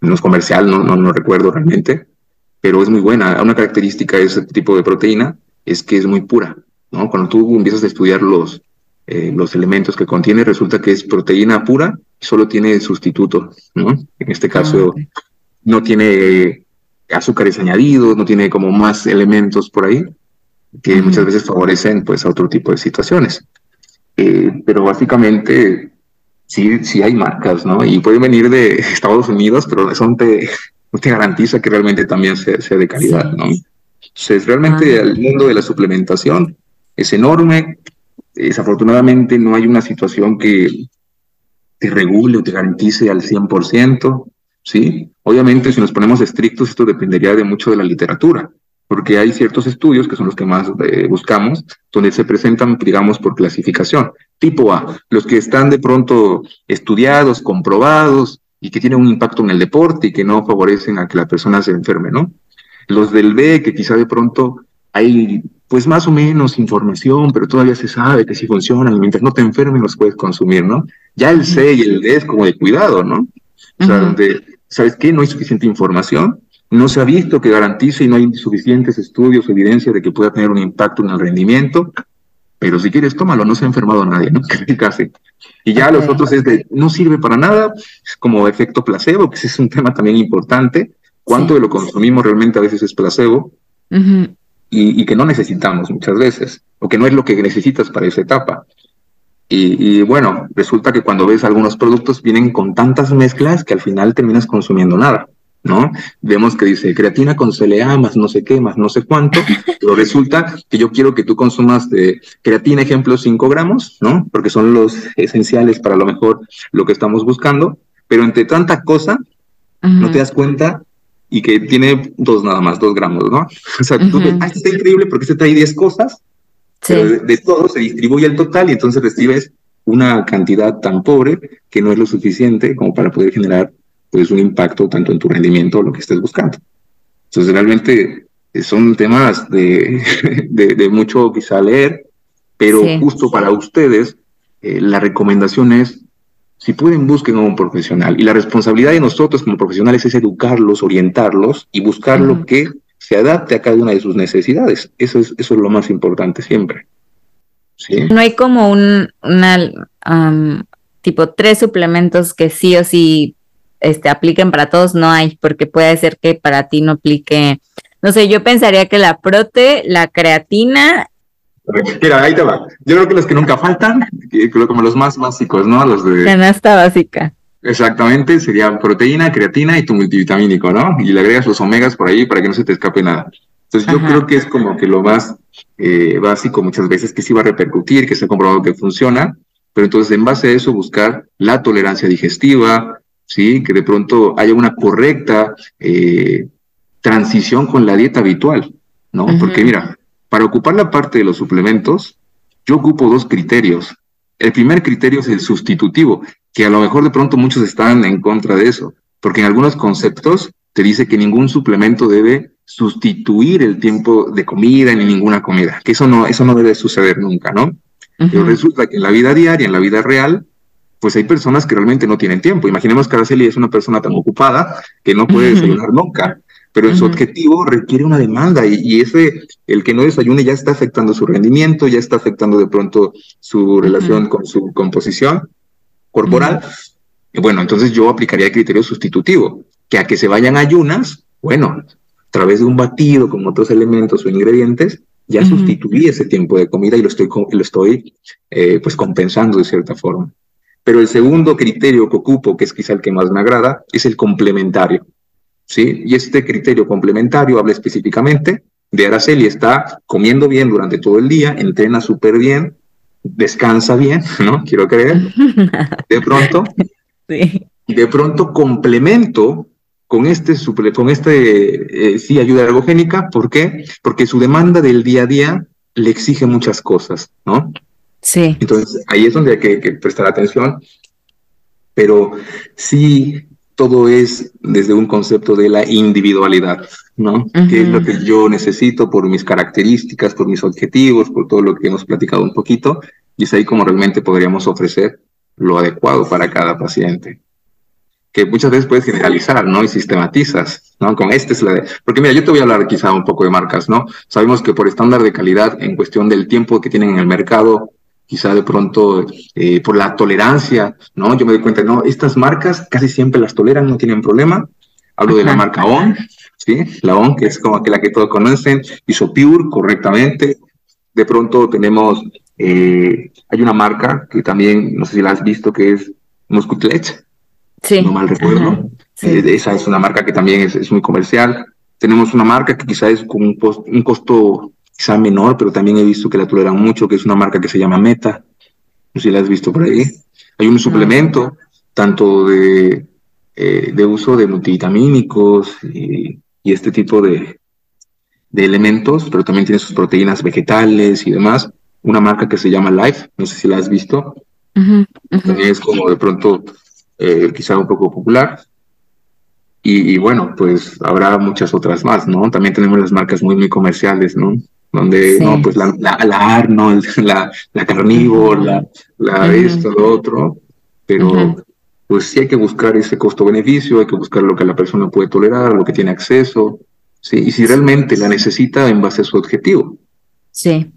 no es comercial, no, no, no, recuerdo realmente, pero es muy buena. Una característica de ese tipo de proteína es que es muy pura, ¿no? Cuando tú empiezas a estudiar los, eh, los elementos que contiene, resulta que es proteína pura solo tiene sustituto, ¿no? En este caso, ah, no tiene azúcares añadidos, no tiene como más elementos por ahí, que muchas veces favorecen pues a otro tipo de situaciones. Eh, pero básicamente sí, sí hay marcas, ¿no? Y pueden venir de Estados Unidos, pero eso no te, no te garantiza que realmente también sea, sea de calidad, ¿no? Entonces, realmente el mundo de la suplementación es enorme. Desafortunadamente no hay una situación que te regule o te garantice al 100%, ¿sí? Obviamente, si nos ponemos estrictos, esto dependería de mucho de la literatura porque hay ciertos estudios que son los que más eh, buscamos, donde se presentan, digamos, por clasificación. Tipo A, los que están de pronto estudiados, comprobados y que tienen un impacto en el deporte y que no favorecen a que la persona se enferme, ¿no? Los del B, que quizá de pronto hay pues más o menos información, pero todavía se sabe que si funcionan y mientras no te enfermen los puedes consumir, ¿no? Ya el C y el D es como de cuidado, ¿no? O sea, donde, ¿sabes qué? No hay suficiente información, no se ha visto que garantice y no hay suficientes estudios o evidencia de que pueda tener un impacto en el rendimiento, pero si quieres, tómalo, no se ha enfermado nadie, ¿no? Casi. Y ya los otros es de, no sirve para nada, es como efecto placebo, que ese es un tema también importante. ¿Cuánto de lo consumimos realmente a veces es placebo? Y, que no necesitamos muchas veces, o que no es lo que necesitas para esa etapa. Y, bueno, resulta que cuando ves algunos productos vienen con tantas mezclas que al final terminas consumiendo nada, ¿no? Vemos que dice creatina con CLA más no sé qué, más no sé cuánto, pero resulta que yo quiero que tú consumas de creatina, ejemplo, 5 gramos, ¿no? Porque son los esenciales para lo mejor lo que estamos buscando, pero entre tanta cosa, no te das cuenta y que tiene dos nada más, dos gramos, ¿no? O sea, tú ves, ah, este está increíble porque este trae 10 cosas, pero de, todo se distribuye el total y entonces recibes una cantidad tan pobre que no es lo suficiente como para poder generar pues un impacto tanto en tu rendimiento o lo que estés buscando. Entonces realmente son temas de, de, mucho quizá leer, pero justo para ustedes eh, la recomendación es si pueden, busquen a un profesional. Y la responsabilidad de nosotros como profesionales es educarlos, orientarlos y buscar lo que se adapte a cada una de sus necesidades. Eso es, eso es lo más importante siempre. No hay como un una, tipo tres suplementos que sí o sí este, apliquen para todos, no hay, porque puede ser que para ti no aplique. No sé, yo pensaría que la prote, la creatina Mira, ahí te va. Yo creo que los que nunca faltan, como los más básicos, ¿no? Los de. Canasta básica. Exactamente, sería proteína, creatina y tu multivitamínico, ¿no? Y le agregas los omegas por ahí para que no se te escape nada. Entonces yo creo que es como que lo más eh, básico muchas veces que sí va a repercutir, que se ha comprobado que funciona, pero entonces en base a eso buscar la tolerancia digestiva, ¿sí? Que de pronto haya una correcta eh, transición con la dieta habitual, ¿no? Porque mira, para ocupar la parte de los suplementos, yo ocupo dos criterios. El primer criterio es el sustitutivo, que a lo mejor de pronto muchos están en contra de eso, porque en algunos conceptos te dice que ningún suplemento debe sustituir el tiempo de comida ni ninguna comida, que eso no, eso no debe suceder nunca, ¿no? Pero resulta que en la vida diaria, en la vida real, pues hay personas que realmente no tienen tiempo. Imaginemos que Araceli es una persona tan ocupada que no puede desayunar nunca pero su objetivo requiere una demanda y, ese, el que no desayune ya está afectando su rendimiento, ya está afectando de pronto su relación con su composición corporal. y bueno, entonces yo aplicaría el criterio sustitutivo, que a que se vayan ayunas, bueno, a través de un batido con otros elementos o ingredientes, ya sustituí ese tiempo de comida y lo estoy, lo estoy eh, pues compensando de cierta forma. Pero el segundo criterio que ocupo, que es quizá el que más me agrada, es el complementario. ¿Sí? Y este criterio complementario habla específicamente de Araceli, está comiendo bien durante todo el día, entrena súper bien, descansa bien, ¿no? Quiero creer. De pronto, sí. de pronto complemento con este, con este eh, sí, ayuda ergogénica. ¿Por qué? Porque su demanda del día a día le exige muchas cosas, ¿no? Sí. Entonces, ahí es donde hay que, que prestar atención. Pero sí, todo es desde un concepto de la individualidad, ¿no? ¿Qué es lo que yo necesito por mis características, por mis objetivos, por todo lo que hemos platicado un poquito? Y es ahí como realmente podríamos ofrecer lo adecuado para cada paciente. Que muchas veces puedes generalizar, ¿no? Y sistematizas, ¿no? Con este es la de... Porque mira, yo te voy a hablar quizá un poco de marcas, ¿no? Sabemos que por estándar de calidad, en cuestión del tiempo que tienen en el mercado, quizá de pronto eh, por la tolerancia, ¿no? Yo me doy cuenta, no, estas marcas casi siempre las toleran, no tienen problema. Hablo de la marca ON, ¿sí? La ON, que es como que la que todos conocen, hizo Pure correctamente. De pronto tenemos, eh, hay una marca que también, no sé si la has visto, que es Muscutlet. Sí. No mal recuerdo. Eh, esa es una marca que también es, es, muy comercial. Tenemos una marca que quizá es con un, un costo quizá menor, pero también he visto que la toleran mucho, que es una marca que se llama Meta. No sé si la has visto por ahí. Hay un suplemento, tanto de, eh, de uso de multivitamínicos y, este tipo de, de, elementos, pero también tiene sus proteínas vegetales y demás. Una marca que se llama Life, no sé si la has visto. También es como de pronto eh, quizá un poco popular. Y, y, bueno, pues habrá muchas otras más, ¿no? También tenemos las marcas muy, muy comerciales, ¿no? Donde no, pues la, la, la Arnold, la, la Carnívoro, la, la esto, lo otro, pero pues sí hay que buscar ese costo-beneficio, hay que buscar lo que la persona puede tolerar, lo que tiene acceso, sí, y si realmente la necesita en base a su objetivo. Sí.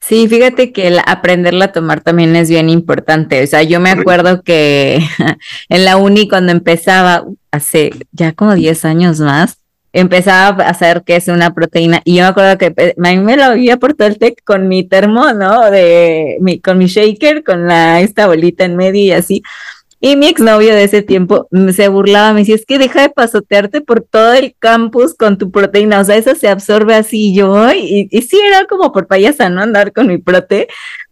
Sí, fíjate que el aprenderla a tomar también es bien importante. O sea, yo me acuerdo que en la uni cuando empezaba, hace ya como 10 años más, empezaba a hacer que es una proteína y yo me acuerdo que a mí me lo había por todo el tec con mi termo, ¿no? De mi, con mi shaker, con la esta bolita en medio y así. Y mi exnovio de ese tiempo se burlaba, me decía, es que deja de pasotearte por todo el campus con tu proteína, o sea, eso se absorbe así yo, y, y sí era como por payasa, ¿no? Andar con mi prote,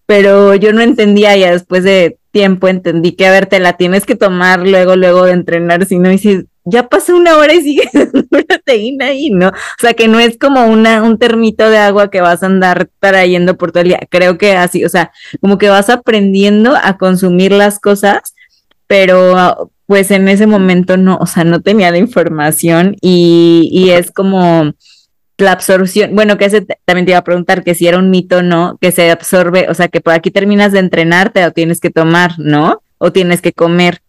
pero yo no entendía ya después de tiempo entendí que a ver, te la tienes que tomar luego, luego de entrenar, si no, dices, ya pasó una hora y sigues proteína ahí, ¿no? O sea, que no es como una, un termito de agua que vas a andar trayendo por todo el día. Creo que así, o sea, como que vas aprendiendo a consumir las cosas pero pues en ese momento no, o sea, no tenía la información y, y es como la absorción, bueno, que ese también te iba a preguntar que si era un mito o no, que se absorbe, o sea, que por aquí terminas de entrenarte o tienes que tomar, ¿no? O tienes que comer.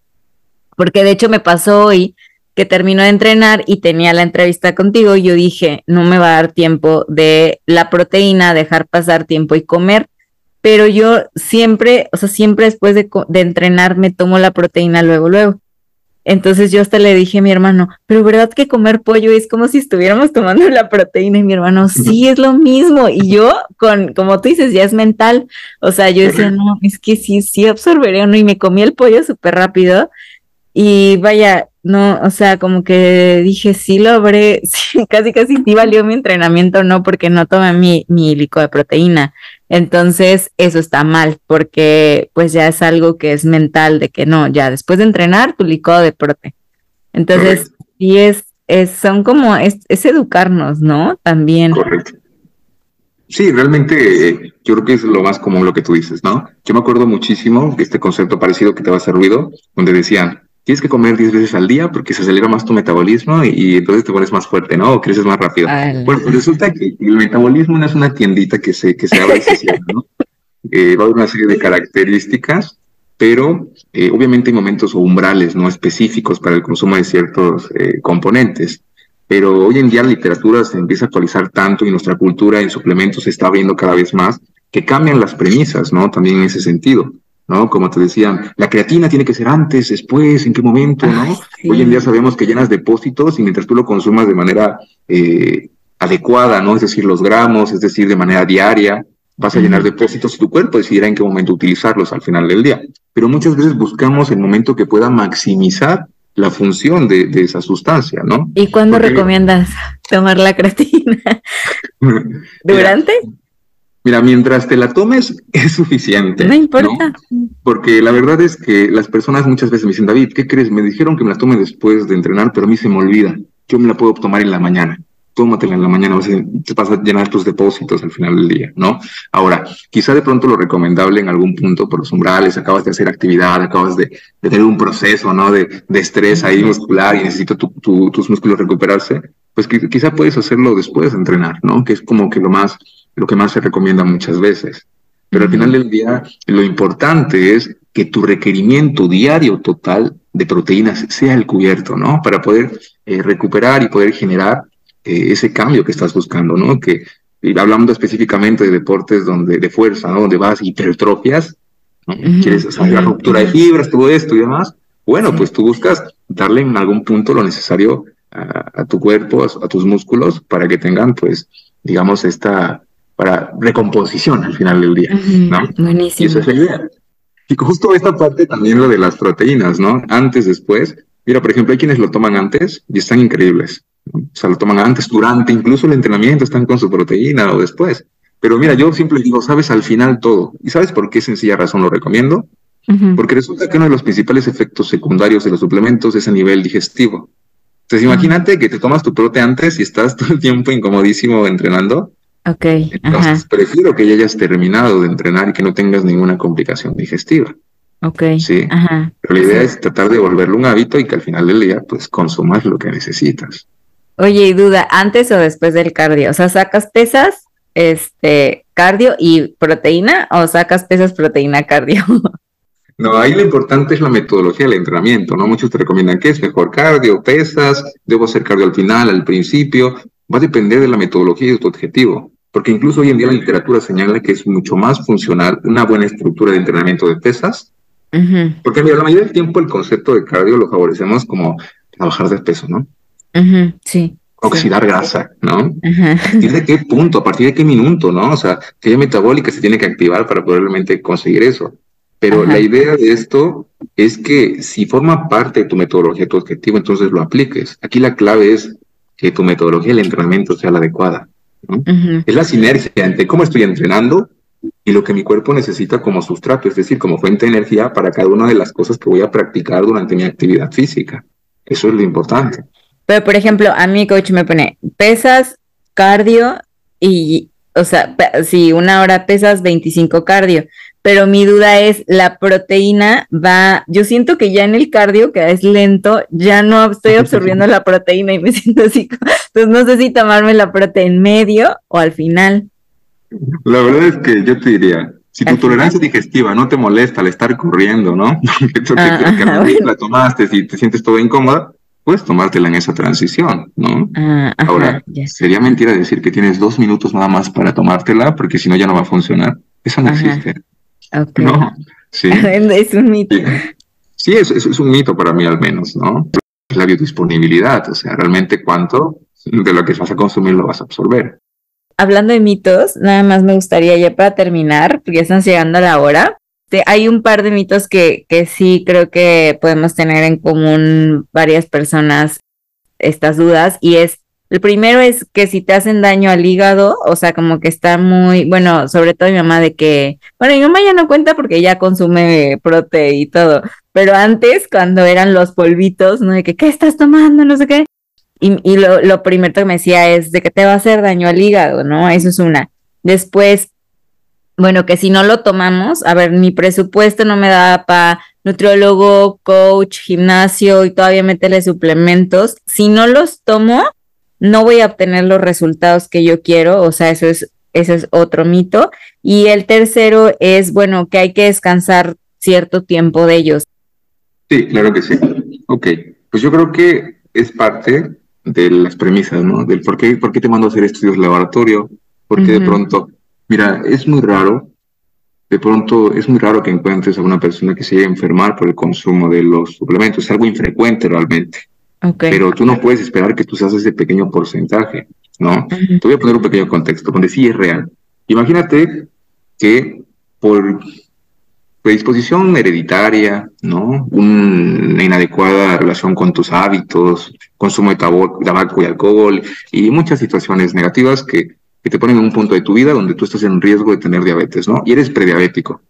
Porque de hecho me pasó hoy que terminó de entrenar y tenía la entrevista contigo yo dije, no me va a dar tiempo de la proteína, dejar pasar tiempo y comer pero yo siempre, o sea, siempre después de, de, entrenar me tomo la proteína luego, luego. Entonces yo hasta le dije a mi hermano, pero verdad que comer pollo es como si estuviéramos tomando la proteína y mi hermano, sí, es lo mismo. Y yo, con, como tú dices, ya es mental. O sea, yo decía, no, es que sí, sí absorberé uno y me comí el pollo súper rápido. Y vaya, no, o sea, como que dije, sí lo habré, sí, casi casi sí valió mi entrenamiento, no, porque no tomé mi, mi de proteína. Entonces, eso está mal, porque pues ya es algo que es mental, de que no, ya después de entrenar, tu licuado de prote. Entonces, y es, es, son como, es, educarnos, ¿no? También. Correcto. Sí, realmente eh, yo creo que es lo más común lo que tú dices, ¿no? Yo me acuerdo muchísimo de este concepto parecido que te va a hacer ruido, donde decían, tienes que comer 10 veces al día porque se acelera más tu metabolismo y, entonces te pones más fuerte, ¿no? O creces más rápido. Bueno, pues resulta que el metabolismo no es una tiendita que se, que se abre y se cierra, ¿no? Eh, va a haber una serie de características, pero eh, obviamente hay momentos o umbrales no específicos para el consumo de ciertos eh, componentes. Pero hoy en día la literatura se empieza a actualizar tanto y nuestra cultura en suplementos se está viendo cada vez más que cambian las premisas, ¿no? También en ese sentido. ¿No? Como te decían, la creatina tiene que ser antes, después, en qué momento, ¿no? Hoy en día sabemos que llenas depósitos y mientras tú lo consumas de manera eh, adecuada, ¿no? Es decir, los gramos, es decir, de manera diaria, vas a llenar depósitos y tu cuerpo decidirá en qué momento utilizarlos al final del día. Pero muchas veces buscamos el momento que pueda maximizar la función de, esa sustancia, ¿no? ¿Y cuándo recomiendas tomar la creatina? ¿Durante? Mira, mientras te la tomes es suficiente. No importa. Porque la verdad es que las personas muchas veces me dicen, David, ¿qué crees? Me dijeron que me la tome después de entrenar, pero a mí se me olvida. Yo me la puedo tomar en la mañana. Tómatela en la mañana, o te vas a llenar tus depósitos al final del día, ¿no? Ahora, quizá de pronto lo recomendable en algún punto por los umbrales, acabas de hacer actividad, acabas de, tener un proceso, ¿no? De, estrés ahí muscular y necesito tus músculos recuperarse, pues quizá puedes hacerlo después de entrenar, ¿no? Que es como que lo más lo que más se recomienda muchas veces. Pero al final del día, lo importante es que tu requerimiento diario total de proteínas sea el cubierto, ¿no? Para poder eh, recuperar y poder generar eh, ese cambio que estás buscando, ¿no? Que hablando específicamente de deportes donde de fuerza, ¿no? Donde vas hipertrofias, ¿no? Quieres hacer la ruptura de fibras, todo esto y demás. Bueno, pues tú buscas darle en algún punto lo necesario a, tu cuerpo, a, a, tus músculos, para que tengan, pues, digamos, esta para recomposición al final del día, ¿no? Buenísimo. Y esa es la idea. Y justo esta parte también lo de las proteínas, ¿no? Antes, después. Mira, por ejemplo, hay quienes lo toman antes y están increíbles. O sea, lo toman antes, durante, incluso el entrenamiento están con su proteína o después. Pero mira, yo siempre digo, sabes al final todo. ¿Y sabes por qué sencilla razón lo recomiendo? Porque resulta que uno de los principales efectos secundarios de los suplementos es a nivel digestivo. Entonces, imagínate que te tomas tu prote antes y estás todo el tiempo incomodísimo entrenando Ok. Entonces, prefiero que ya hayas terminado de entrenar y que no tengas ninguna complicación digestiva. Ok. Sí. Ajá. Pero la idea es tratar de volverlo un hábito y que al final del día, pues, consumas lo que necesitas. Oye, y duda, ¿antes o después del cardio? O sea, ¿sacas pesas, este, cardio y proteína o sacas pesas, proteína, cardio? No, ahí lo importante es la metodología del entrenamiento, ¿no? Muchos te recomiendan que es mejor cardio, pesas, debo hacer cardio al final, al principio, va a depender de la metodología y de tu objetivo, porque incluso hoy en día la literatura señala que es mucho más funcional una buena estructura de entrenamiento de pesas, porque mira, la mayoría del tiempo el concepto de cardio lo favorecemos como a bajar de peso, ¿no? Sí. oxidar grasa, ¿no? ¿A partir de qué punto? ¿A partir de qué minuto, no? O sea, que metabólica se tiene que activar para probablemente conseguir eso. Pero la idea de esto es que si forma parte de tu metodología, tu objetivo, entonces lo apliques. Aquí la clave es que tu metodología el entrenamiento sea la adecuada. Es la sinergia entre cómo estoy entrenando y lo que mi cuerpo necesita como sustrato, es decir, como fuente de energía para cada una de las cosas que voy a practicar durante mi actividad física. Eso es lo importante. Pero, por ejemplo, a mi coach me pone pesas, cardio y, o sea, si una hora pesas, 25 cardio. Pero mi duda es, la proteína va, yo siento que ya en el cardio, que es lento, ya no estoy absorbiendo la proteína y me siento así. Entonces no sé si tomarme la proteína en medio o al final. La verdad es que yo te diría, si tu tolerancia digestiva no te molesta al estar corriendo, ¿no? que, ah, la tomaste, si te sientes todo incómoda, puedes tomártela en esa transición, ¿no? Ah, Ahora, sería mentira decir que tienes dos minutos nada más para tomártela, porque si no ya no va a funcionar. Eso no existe. No, sí. es un mito. Sí, es, es, un mito para mí al menos, ¿no? La biodisponibilidad, o sea, realmente cuánto de lo que vas a consumir lo vas a absorber hablando de mitos, nada más me gustaría ya para terminar, porque ya están llegando a la hora. Hay un par de mitos que, que sí creo que podemos tener en común varias personas estas dudas y es el primero es que si te hacen daño al hígado, o sea, como que está muy, bueno, sobre todo mi mamá de que, bueno, mi mamá ya no cuenta porque ya consume prote y todo, pero antes cuando eran los polvitos, ¿no? De que, ¿qué estás tomando? No sé qué. Y, lo, lo, primero que me decía es de que te va a hacer daño al hígado, ¿no? Eso es una. Después, bueno, que si no lo tomamos, a ver, mi presupuesto no me da para nutriólogo, coach, gimnasio y todavía meterle suplementos. Si no los tomo, no voy a obtener los resultados que yo quiero, o sea, eso es, ese es otro mito. Y el tercero es, bueno, que hay que descansar cierto tiempo de ellos. Sí, claro que sí. Ok, pues yo creo que es parte de las premisas, ¿no? Del por qué, por qué te mando a hacer estudios laboratorio, porque de pronto, mira, es muy raro, de pronto es muy raro que encuentres a una persona que se llegue a enfermar por el consumo de los suplementos, es algo infrecuente realmente. Okay. Pero tú no puedes esperar que tú seas ese pequeño porcentaje, ¿no? Te voy a poner un pequeño contexto, donde sí es real. Imagínate que por predisposición hereditaria, ¿no? una inadecuada relación con tus hábitos, consumo de tabaco y alcohol y muchas situaciones negativas que, te ponen en un punto de tu vida donde tú estás en riesgo de tener diabetes, ¿no? Y eres prediabético.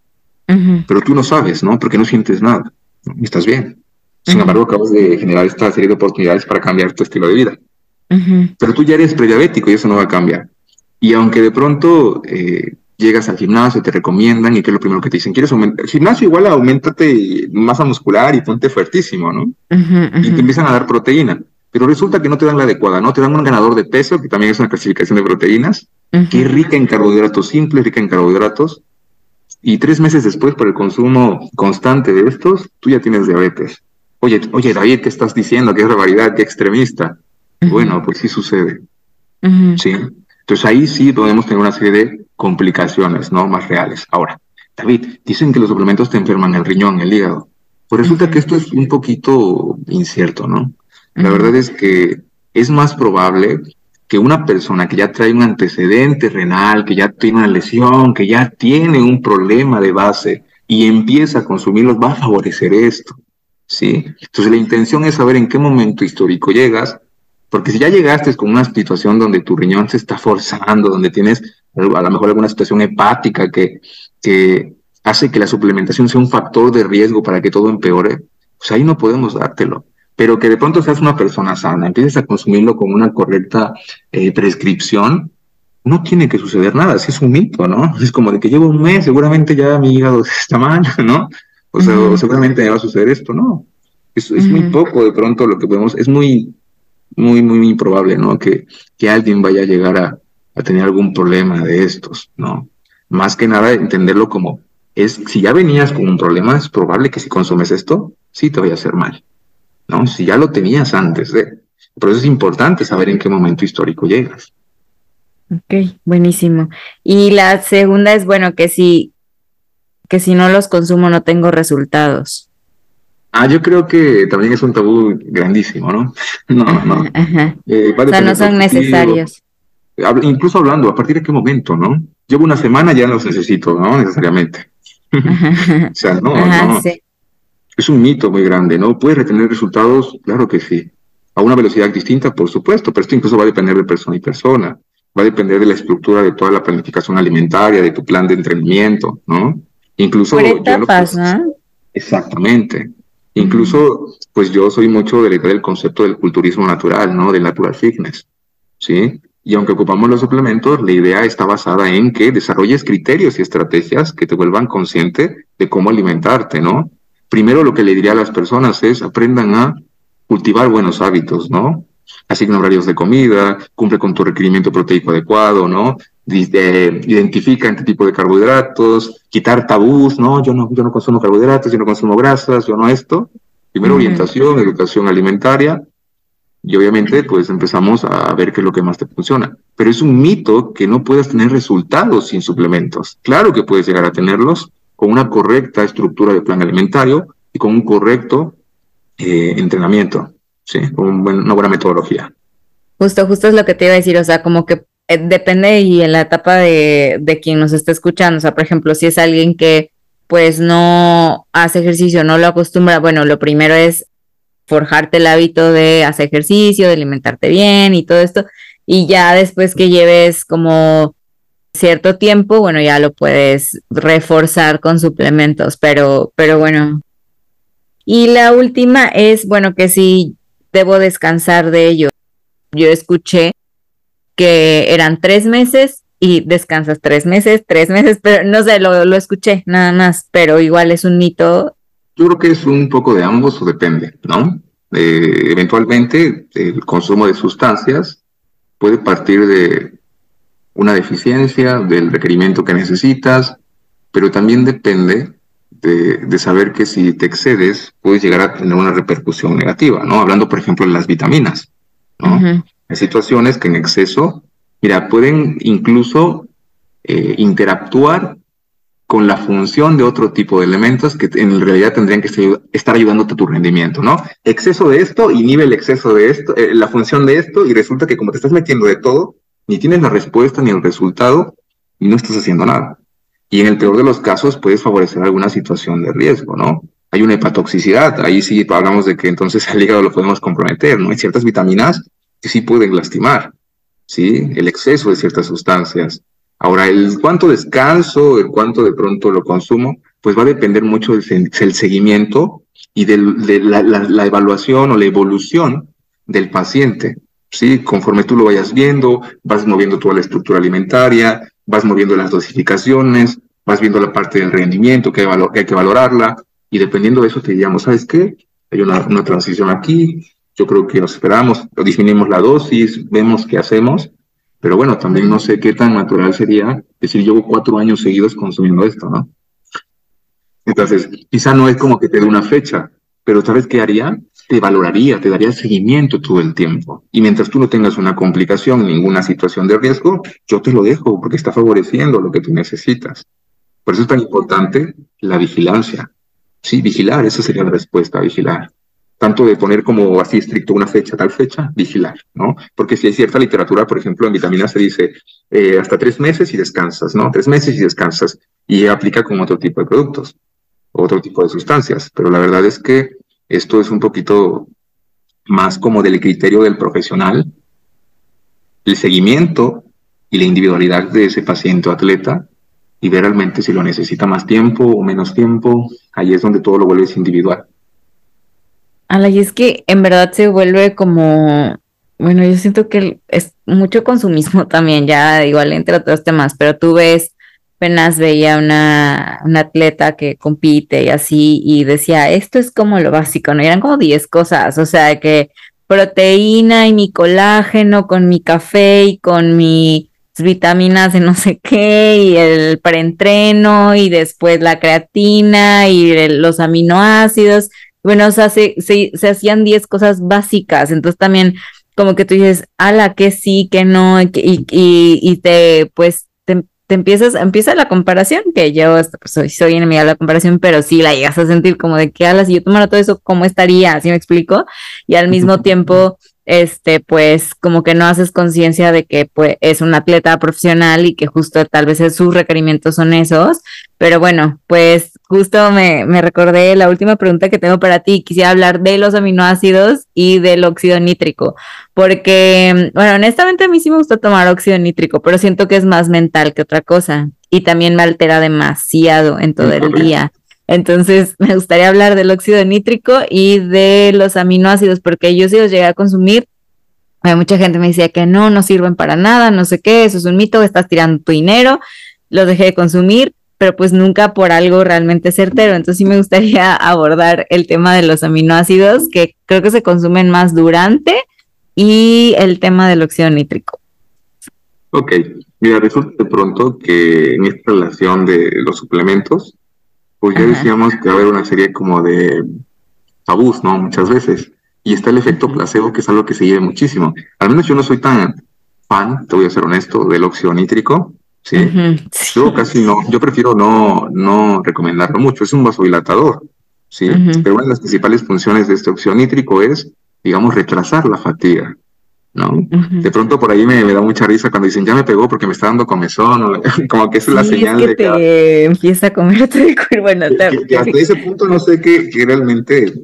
Pero tú no sabes, ¿no? Porque no sientes nada. Y estás bien. Sin embargo, acabas de generar esta serie de oportunidades para cambiar tu estilo de vida. Pero tú ya eres prediabético y eso no va a cambiar. Y aunque de pronto eh, llegas al gimnasio, te recomiendan y qué es lo primero que te dicen, ¿quieres aumentar? El gimnasio igual aumentate masa muscular y ponte fuertísimo, ¿no? Y te empiezan a dar proteína, pero resulta que no te dan la adecuada, ¿no? Te dan un ganador de peso, que también es una clasificación de proteínas, que es rica en carbohidratos simples, rica en carbohidratos, y tres meses después, por el consumo constante de estos, tú ya tienes diabetes. Oye, oye, David, ¿qué estás diciendo? ¿Qué barbaridad? ¿Qué extremista? Bueno, pues sí sucede. Sí. Entonces ahí sí podemos tener una serie de complicaciones, ¿no? Más reales. Ahora, David, dicen que los suplementos te enferman el riñón, el hígado. Pues resulta que esto es un poquito incierto, ¿no? La verdad es que es más probable que una persona que ya trae un antecedente renal, que ya tiene una lesión, que ya tiene un problema de base y empieza a consumirlos, va a favorecer esto, ¿sí? Entonces la intención es saber en qué momento histórico llegas, porque si ya llegaste con una situación donde tu riñón se está forzando, donde tienes a lo mejor alguna situación hepática que, que hace que la suplementación sea un factor de riesgo para que todo empeore, pues ahí no podemos dártelo. Pero que de pronto seas una persona sana, empieces a consumirlo con una correcta eh, prescripción, no tiene que suceder nada, si es un mito, ¿no? Es como de que llevo un mes, seguramente ya mi hígado está mal, ¿no? O sea, seguramente me va a suceder esto, ¿no? Es, es muy poco de pronto lo que podemos, es muy, muy, muy improbable, ¿no? Que, que alguien vaya a llegar a, a tener algún problema de estos, ¿no? Más que nada entenderlo como es, si ya venías con un problema, es probable que si consumes esto, sí te vaya a hacer mal, ¿no? Si ya lo tenías antes de. Por eso es importante saber en qué momento histórico llegas. Ok, buenísimo. Y la segunda es, bueno, que si, que si no los consumo no tengo resultados. Ah, yo creo que también es un tabú grandísimo, ¿no? No, no. Eh, o sea, no son necesarios. Incluso hablando, ¿a partir de qué momento, no? Llevo una semana, ya los necesito, ¿no? Necesariamente. o sea, no, no. Es un mito muy grande, ¿no? ¿Puedes retener resultados? Claro que sí. A una velocidad distinta, por supuesto, pero esto incluso va a depender de persona y persona. Va a depender de la estructura de toda la planificación alimentaria, de tu plan de entrenamiento, ¿no? Incluso... Por etapas, ¿no? Exactamente. Incluso, pues yo soy mucho de del concepto del culturismo natural, ¿no? Del natural fitness, ¿sí? Y aunque ocupamos los suplementos, la idea está basada en que desarrolles criterios y estrategias que te vuelvan consciente de cómo alimentarte, ¿no? Primero lo que le diría a las personas es aprendan a cultivar buenos hábitos, ¿no? Asigna horarios de comida, cumple con tu requerimiento proteico adecuado, ¿no? Eh, identifica este tipo de carbohidratos, quitar tabús, ¿no? Yo no, yo no consumo carbohidratos, yo no consumo grasas, yo no esto. Primero orientación, educación alimentaria, y obviamente pues empezamos a ver qué es lo que más te funciona. Pero es un mito que no puedas tener resultados sin suplementos. Claro que puedes llegar a tenerlos con una correcta estructura de plan alimentario y con un correcto eh, entrenamiento, ¿sí? con una buena metodología. Justo, justo es lo que te iba a decir, o sea, como que eh, depende y en la etapa de, de quien nos está escuchando, o sea, por ejemplo, si es alguien que pues no hace ejercicio, no lo acostumbra, bueno, lo primero es forjarte el hábito de hacer ejercicio, de alimentarte bien y todo esto, y ya después que lleves como cierto tiempo, bueno, ya lo puedes reforzar con suplementos, pero, pero bueno. Y la última es, bueno, que si debo descansar de ello. Yo escuché que eran tres meses y descansas tres meses, tres meses, pero no sé, lo, lo escuché nada más, pero igual es un mito. Yo creo que es un poco de ambos o depende, ¿no? Eh, eventualmente el consumo de sustancias puede partir de una deficiencia, del requerimiento que necesitas, pero también depende de, de, saber que si te excedes puedes llegar a tener una repercusión negativa, ¿no? Hablando, por ejemplo, de las vitaminas, ¿no? Hay situaciones que en exceso, mira, pueden incluso eh, interactuar con la función de otro tipo de elementos que en realidad tendrían que estar ayudándote a tu rendimiento, ¿no? Exceso de esto inhibe el exceso de esto, eh, la función de esto, y resulta que como te estás metiendo de todo, ni tienes la respuesta ni el resultado, y no estás haciendo nada. Y en el peor de los casos puedes favorecer alguna situación de riesgo, ¿no? Hay una hepatoxicidad, ahí sí hablamos de que entonces el hígado lo podemos comprometer, ¿no? Hay ciertas vitaminas que sí pueden lastimar, ¿sí? El exceso de ciertas sustancias. Ahora, el cuánto descanso, el cuánto de pronto lo consumo, pues va a depender mucho del, seguimiento y de la, evaluación o la evolución del paciente. ¿Sí? Conforme tú lo vayas viendo, vas moviendo toda la estructura alimentaria, vas moviendo las dosificaciones, vas viendo la parte del rendimiento que hay, que, valorarla, y dependiendo de eso te diríamos, ¿sabes qué? Hay una, una transición aquí, yo creo que nos esperamos, disminuimos la dosis, vemos qué hacemos, pero bueno, también no sé qué tan natural sería decir, llevo cuatro años seguidos consumiendo esto, ¿no? Entonces, quizá no es como que te dé una fecha, pero ¿sabes qué haría? Te valoraría, te daría seguimiento todo el tiempo. Y mientras tú no tengas una complicación, ninguna situación de riesgo, yo te lo dejo porque está favoreciendo lo que tú necesitas. Por eso es tan importante la vigilancia. Sí, vigilar, esa sería la respuesta, vigilar tanto de poner como así estricto una fecha, tal fecha, vigilar, ¿no? Porque si hay cierta literatura, por ejemplo, en vitaminas se dice eh, hasta tres meses y descansas, ¿no? Tres meses y descansas, y aplica con otro tipo de productos, otro tipo de sustancias, pero la verdad es que esto es un poquito más como del criterio del profesional, el seguimiento y la individualidad de ese paciente o atleta, y ver realmente si lo necesita más tiempo o menos tiempo, ahí es donde todo lo vuelve individual. Ala, y es que en verdad se vuelve como, bueno, yo siento que es mucho consumismo también, ya igual entre otros temas, pero tú ves, apenas veía una, una atleta que compite y así, y decía, esto es como lo básico, ¿no? Eran como 10 cosas, o sea, que proteína y mi colágeno con mi café y con mis vitaminas de no sé qué y el preentreno y después la creatina y los aminoácidos bueno, o sea, se, se, hacían 10 cosas básicas, entonces también como que tú dices, ala, que sí, que no, y, y, y te, pues, te, empiezas, empieza la comparación, que yo pues, soy, soy enemiga de la comparación, pero sí la llegas a sentir como de que alas, si yo tomara todo eso, ¿cómo estaría? ¿Así me explico? Y al mismo tiempo este, pues como que no haces conciencia de que pues, es un atleta profesional y que justo tal vez sus requerimientos son esos. Pero bueno, pues justo me, me recordé la última pregunta que tengo para ti. Quisiera hablar de los aminoácidos y del óxido nítrico, porque, bueno, honestamente a mí sí me gusta tomar óxido nítrico, pero siento que es más mental que otra cosa y también me altera demasiado en todo el día. Entonces, me gustaría hablar del óxido nítrico y de los aminoácidos, porque yo sí los llegué a consumir. mucha gente me decía que no, no sirven para nada, no sé qué, eso es un mito, estás tirando tu dinero. Los dejé de consumir, pero pues nunca por algo realmente certero. Entonces, sí me gustaría abordar el tema de los aminoácidos, que creo que se consumen más durante, y el tema del óxido nítrico. Ok, mira, resulta de pronto que en esta relación de los suplementos, pues ya decíamos que va a haber una serie como de tabús, ¿no? Muchas veces. Y está el efecto placebo, que es algo que se lleve muchísimo. Al menos yo no soy tan fan, te voy a ser honesto, del óxido nítrico. ¿Sí? Yo casi no, yo prefiero no, no recomendarlo mucho. Es un vasodilatador, ¿sí? Pero una de las principales funciones de este óxido nítrico es, digamos, retrasar la fatiga. ¿no? De pronto por ahí me, da mucha risa cuando dicen, ya me pegó porque me está dando comezón, como que es la señal es que de que... te empieza a comer todo el cuerpo hasta ese punto no sé qué, realmente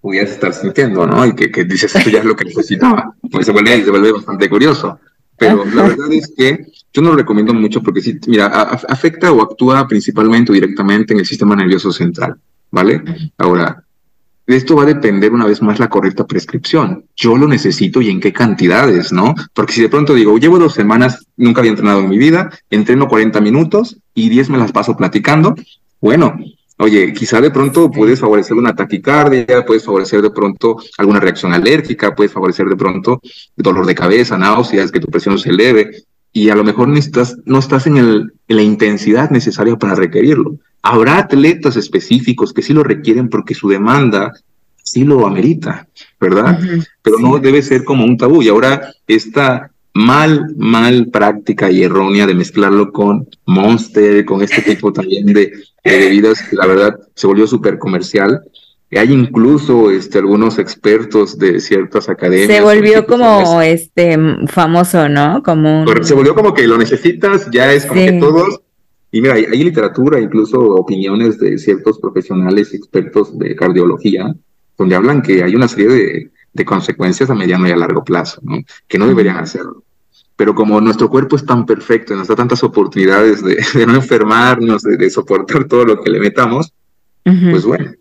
pudieras estar sintiendo, ¿no? Y que, que, dices, esto ya es lo que necesitaba. Pues se vuelve, se vuelve bastante curioso. Pero la verdad es que yo no lo recomiendo mucho porque sí, mira, afecta o actúa principalmente o directamente en el sistema nervioso central, ¿vale? Ahora, de esto va a depender una vez más la correcta prescripción. Yo lo necesito y en qué cantidades, ¿no? Porque si de pronto digo, llevo dos semanas, nunca había entrenado en mi vida, entreno 40 minutos y 10 me las paso platicando, bueno, oye, quizá de pronto puedes favorecer una taquicardia, puedes favorecer de pronto alguna reacción alérgica, puedes favorecer de pronto dolor de cabeza, náuseas, que tu presión se eleve, y a lo mejor necesitas, no estás en, el, en la intensidad necesaria para requerirlo. Habrá atletas específicos que sí lo requieren porque su demanda sí lo amerita, ¿verdad? Pero no debe ser como un tabú. Y ahora esta mal, mal práctica y errónea de mezclarlo con Monster, con este tipo también de, bebidas que la verdad se volvió súper comercial. Hay incluso este, algunos expertos de ciertas academias. Se volvió como este famoso, ¿no? Como Se volvió como que lo necesitas, ya es como que todos y mira, hay, literatura, incluso opiniones de ciertos profesionales expertos de cardiología, donde hablan que hay una serie de, consecuencias a mediano y a largo plazo, ¿no? que no deberían hacerlo. Pero como nuestro cuerpo es tan perfecto y nos da tantas oportunidades de, no enfermarnos, de, soportar todo lo que le metamos, pues bueno,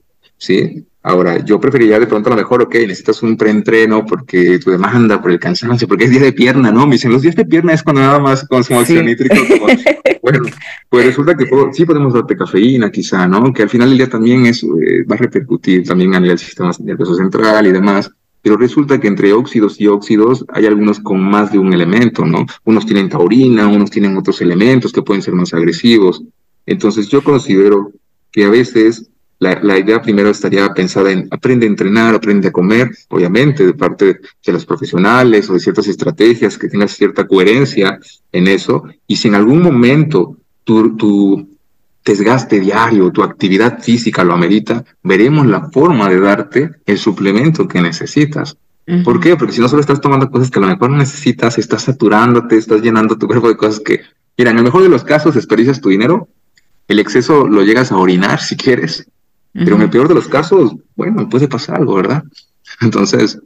sí, Ahora, yo preferiría de pronto a lo mejor, ok, necesitas un preentreno porque tu demanda, por el cansancio, porque es día de pierna, ¿no? Me dicen, los días de pierna es cuando nada más consumo sí. nítrico. bueno, pues resulta que sí podemos darte cafeína quizá, ¿no? Que al final del día también es, eh, va a repercutir también a nivel del sistema nervioso central y demás. Pero resulta que entre óxidos y óxidos hay algunos con más de un elemento, ¿no? Unos tienen taurina, unos tienen otros elementos que pueden ser más agresivos. Entonces yo considero que a veces la, idea primero estaría pensada en aprende a entrenar, aprende a comer, obviamente, de parte de los profesionales o de ciertas estrategias, que tengas cierta coherencia en eso. Y si en algún momento tu, tu desgaste diario, tu actividad física lo amerita, veremos la forma de darte el suplemento que necesitas. ¿Por qué? Porque si no solo estás tomando cosas que a lo mejor no necesitas, estás saturándote, estás llenando tu cuerpo de cosas que, mira, en el mejor de los casos desperdicias tu dinero, el exceso lo llegas a orinar si quieres, pero en el peor de los casos, bueno, puede pasar algo, ¿verdad? Entonces,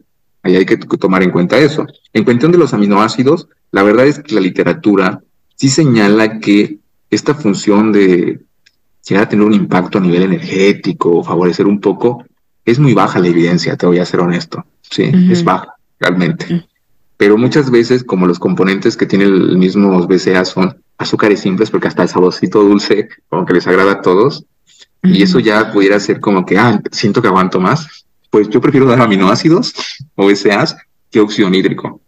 ahí hay que tomar en cuenta eso. En cuestión de los aminoácidos, la verdad es que la literatura sí señala que esta función de llegar a tener un impacto a nivel energético, favorecer un poco, es muy baja la evidencia, te voy a ser honesto. Sí, es baja, realmente. Pero muchas veces, como los componentes que tienen el mismo BCA son azúcares simples, porque hasta el saborcito dulce, como que les agrada a todos, y eso ya pudiera ser como que, ah, siento que aguanto más, pues yo prefiero dar aminoácidos o SAs que óxido nítrico.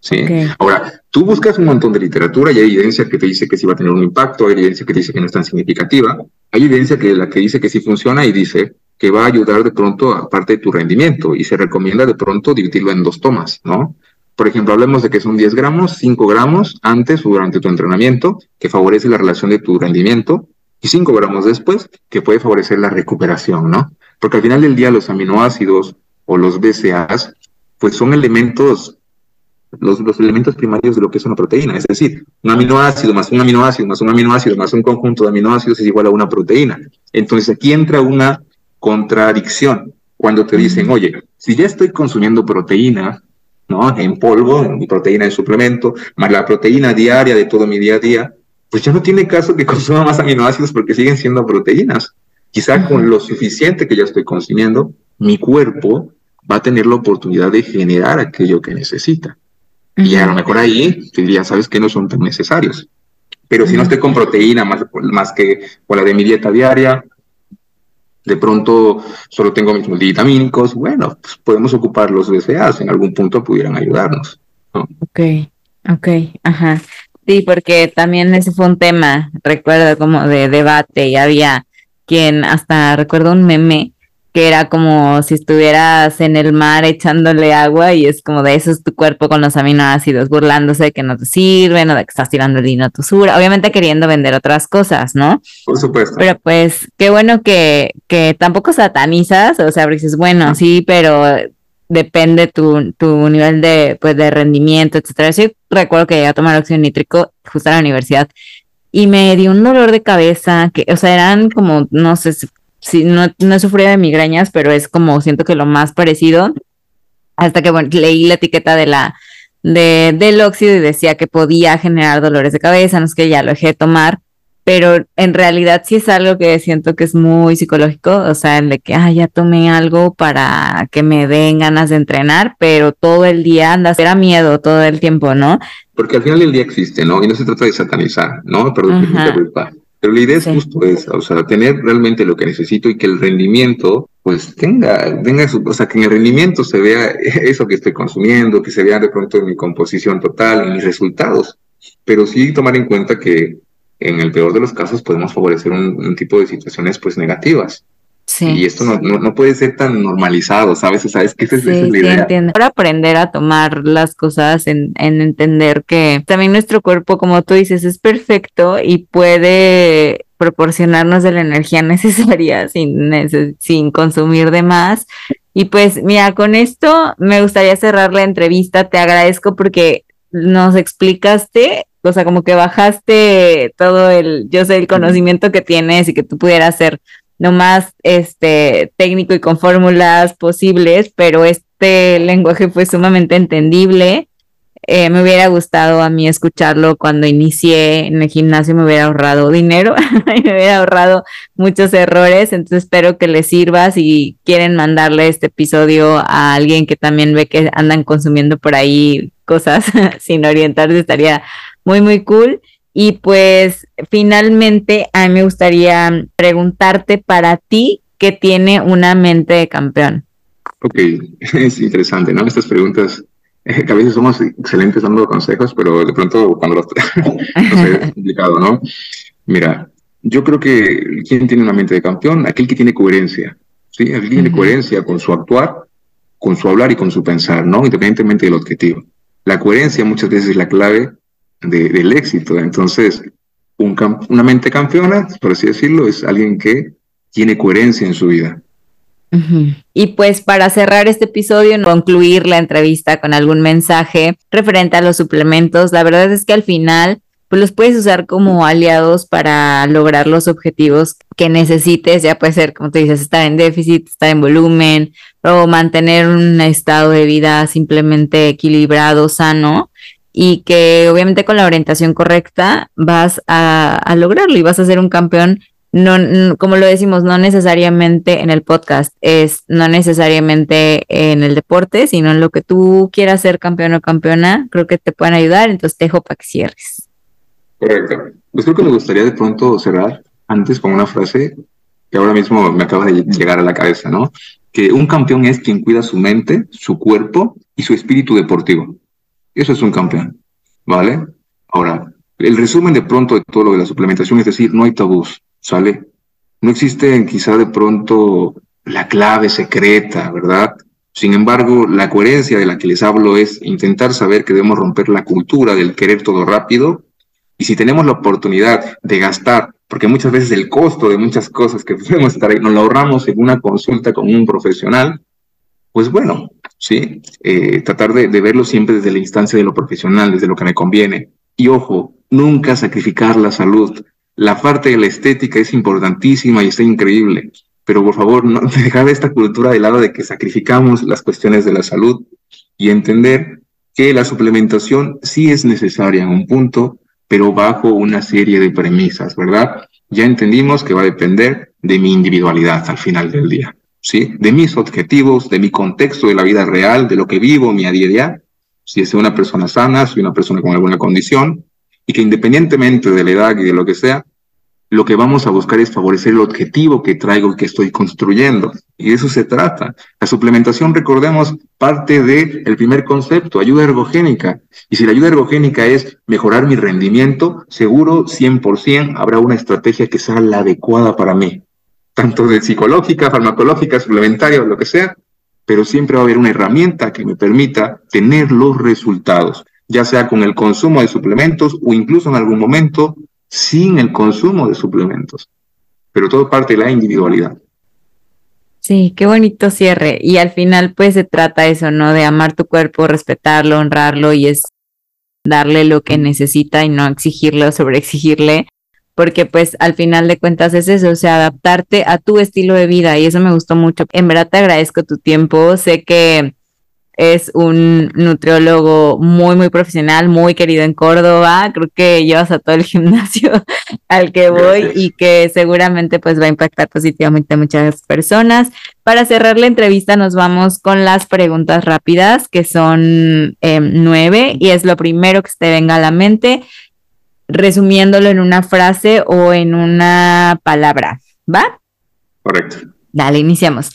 ¿sí? Ahora, tú buscas un montón de literatura y hay evidencia que te dice que sí va a tener un impacto, hay evidencia que te dice que no es tan significativa, hay evidencia que la que dice que sí funciona y dice que va a ayudar de pronto a parte de tu rendimiento y se recomienda de pronto dividirlo en dos tomas, ¿no? Por ejemplo, hablemos de que son 10 gramos, 5 gramos antes o durante tu entrenamiento, que favorece la relación de tu rendimiento, y 5 gramos después, que puede favorecer la recuperación, ¿no? Porque al final del día los aminoácidos o los BCAAs, pues son elementos, los, los elementos primarios de lo que es una proteína. Es decir, un aminoácido más un aminoácido más un aminoácido más un conjunto de aminoácidos es igual a una proteína. Entonces aquí entra una contradicción cuando te dicen, oye, si ya estoy consumiendo proteína, ¿no? En polvo, en proteína en suplemento, más la proteína diaria de todo mi día a día, pues ya no tiene caso que consuma más aminoácidos porque siguen siendo proteínas. Quizá con lo suficiente que ya estoy consumiendo, mi cuerpo va a tener la oportunidad de generar aquello que necesita. Y a lo mejor ahí te diría, sabes que no son tan necesarios. Pero si no estoy con proteína más, más que con la de mi dieta diaria, de pronto solo tengo mis multivitamínicos, bueno, pues podemos ocupar los BCAAs, en algún punto pudieran ayudarnos. Ok, ok, ajá. Sí, porque también ese fue un tema, recuerdo como de debate y había quien hasta recuerdo un meme que era como si estuvieras en el mar echándole agua y es como de eso es tu cuerpo con los aminoácidos, burlándose de que no te sirven o de que estás tirando el a tu sura, obviamente queriendo vender otras cosas, ¿no? Por supuesto. Pero pues qué bueno que, que tampoco satanizas, o sea, dices, bueno, sí, pero depende tu, tu nivel de, pues, de rendimiento, etcétera. Yo recuerdo que llegué a tomar óxido nítrico justo a la universidad y me dio un dolor de cabeza que, o sea, eran como, no sé, sí, no, no sufría de migrañas, pero es como siento que lo más parecido. Hasta que bueno, leí la etiqueta de la de, del óxido y decía que podía generar dolores de cabeza, no es que ya lo dejé de tomar, pero en realidad sí es algo que siento que es muy psicológico, o sea, el de que, ah, ya tomé algo para que me den ganas de entrenar, pero todo el día andas, era miedo todo el tiempo, ¿no? Porque al final del día existe, ¿no? Y no se trata de satanizar, ¿no? Pero pero la idea es justo esa, o sea, tener realmente lo que necesito y que el rendimiento, pues tenga, tenga su, o sea, que en el rendimiento se vea eso que estoy consumiendo, que se vea de pronto en mi composición total, en mis resultados. Pero sí tomar en cuenta que en el peor de los casos podemos favorecer un tipo de situaciones pues negativas. Y esto no, no, puede ser tan normalizado, ¿sabes? O sea, es que esa, es la idea. Entiendo. Para aprender a tomar las cosas, en, en, entender que también nuestro cuerpo, como tú dices, es perfecto y puede proporcionarnos de la energía necesaria sin, sin consumir de más. Y pues, mira, con esto me gustaría cerrar la entrevista. Te agradezco porque nos explicaste o sea, como que bajaste todo el, yo sé, el conocimiento que tienes y que tú pudieras ser lo más este, técnico y con fórmulas posibles, pero este lenguaje fue sumamente entendible. Eh, me hubiera gustado a mí escucharlo cuando inicié en el gimnasio, me hubiera ahorrado dinero y me hubiera ahorrado muchos errores, entonces espero que les sirva. Si quieren mandarle este episodio a alguien que también ve que andan consumiendo por ahí cosas sin orientarse, estaría muy, muy cool. Y pues finalmente a mí me gustaría preguntarte para ti qué tiene una mente de campeón. Ok, es interesante, ¿no? Estas preguntas, eh, que a veces somos excelentes dando consejos, pero de pronto cuando los es complicado, ¿no? Mira, yo creo que ¿quién tiene una mente de campeón? Aquel que tiene coherencia, ¿sí? Aquel que tiene coherencia con su actuar, con su hablar y con su pensar, ¿no? Independientemente del objetivo. La coherencia muchas veces es la clave del éxito. Entonces, un, una mente campeona, por así decirlo, es alguien que tiene coherencia en su vida. Y pues para cerrar este episodio, concluir la entrevista con algún mensaje referente a los suplementos, la verdad es que al final pues los puedes usar como aliados para lograr los objetivos que necesites, ya puede ser, como te dices, estar en déficit, estar en volumen o mantener un estado de vida simplemente equilibrado, sano y que obviamente con la orientación correcta vas a, lograrlo y vas a ser un campeón. No, como lo decimos, no necesariamente en el podcast, es no necesariamente en el deporte, sino en lo que tú quieras ser campeón o campeona, creo que te pueden ayudar, entonces te dejo para que cierres. Correcto. Pues creo que me gustaría de pronto cerrar antes con una frase que ahora mismo me acaba de llegar a la cabeza, ¿no? Que un campeón es quien cuida su mente, su cuerpo y su espíritu deportivo. Eso es un campeón, ¿vale? Ahora, el resumen de pronto de todo lo de la suplementación es decir, no hay tabús, ¿sale? No existe quizá de pronto la clave secreta, ¿verdad? Sin embargo, la coherencia de la que les hablo es intentar saber que debemos romper la cultura del querer todo rápido y si tenemos la oportunidad de gastar, porque muchas veces el costo de muchas cosas que podemos estar ahí, nos lo ahorramos en una consulta con un profesional, pues bueno, sí, eh, tratar de, verlo siempre desde la instancia de lo profesional, desde lo que me conviene. Y ojo, nunca sacrificar la salud. La parte de la estética es importantísima y está increíble, pero por favor, no dejar esta cultura de lado de que sacrificamos las cuestiones de la salud y entender que la suplementación sí es necesaria en un punto, pero bajo una serie de premisas, ¿verdad? Ya entendimos que va a depender de mi individualidad al final del día, De mis objetivos, de mi contexto de la vida real, de lo que vivo, mi a día, si es una persona sana, si una persona con alguna condición, y que independientemente de la edad y de lo que sea, lo que vamos a buscar es favorecer el objetivo que traigo y que estoy construyendo. Y de eso se trata. La suplementación, recordemos, parte del el primer concepto, ayuda ergogénica. Y si la ayuda ergogénica es mejorar mi rendimiento, seguro 100% habrá una estrategia que sea la adecuada para mí. Tanto de psicológica, farmacológica, suplementaria o lo que sea, pero siempre va a haber una herramienta que me permita tener los resultados, ya sea con el consumo de suplementos o incluso en algún momento sin el consumo de suplementos. Pero todo parte de la individualidad. Sí, qué bonito cierre. Y al final, pues se trata eso, ¿no? De amar tu cuerpo, respetarlo, honrarlo y es darle lo que necesita y no exigirle o sobreexigirle, porque pues al final de cuentas es eso, o sea, adaptarte a tu estilo de vida y eso me gustó mucho. En verdad te agradezco tu tiempo, sé que es un nutriólogo muy, muy profesional, muy querido en Córdoba. Creo que llevas a todo el gimnasio al que voy y que seguramente pues va a impactar positivamente a muchas personas. Para cerrar la entrevista nos vamos con las preguntas rápidas, que son em, nueve, y es lo primero que te venga a la mente, resumiéndolo en una frase o en una palabra. ¿Va? Correcto. Dale, iniciamos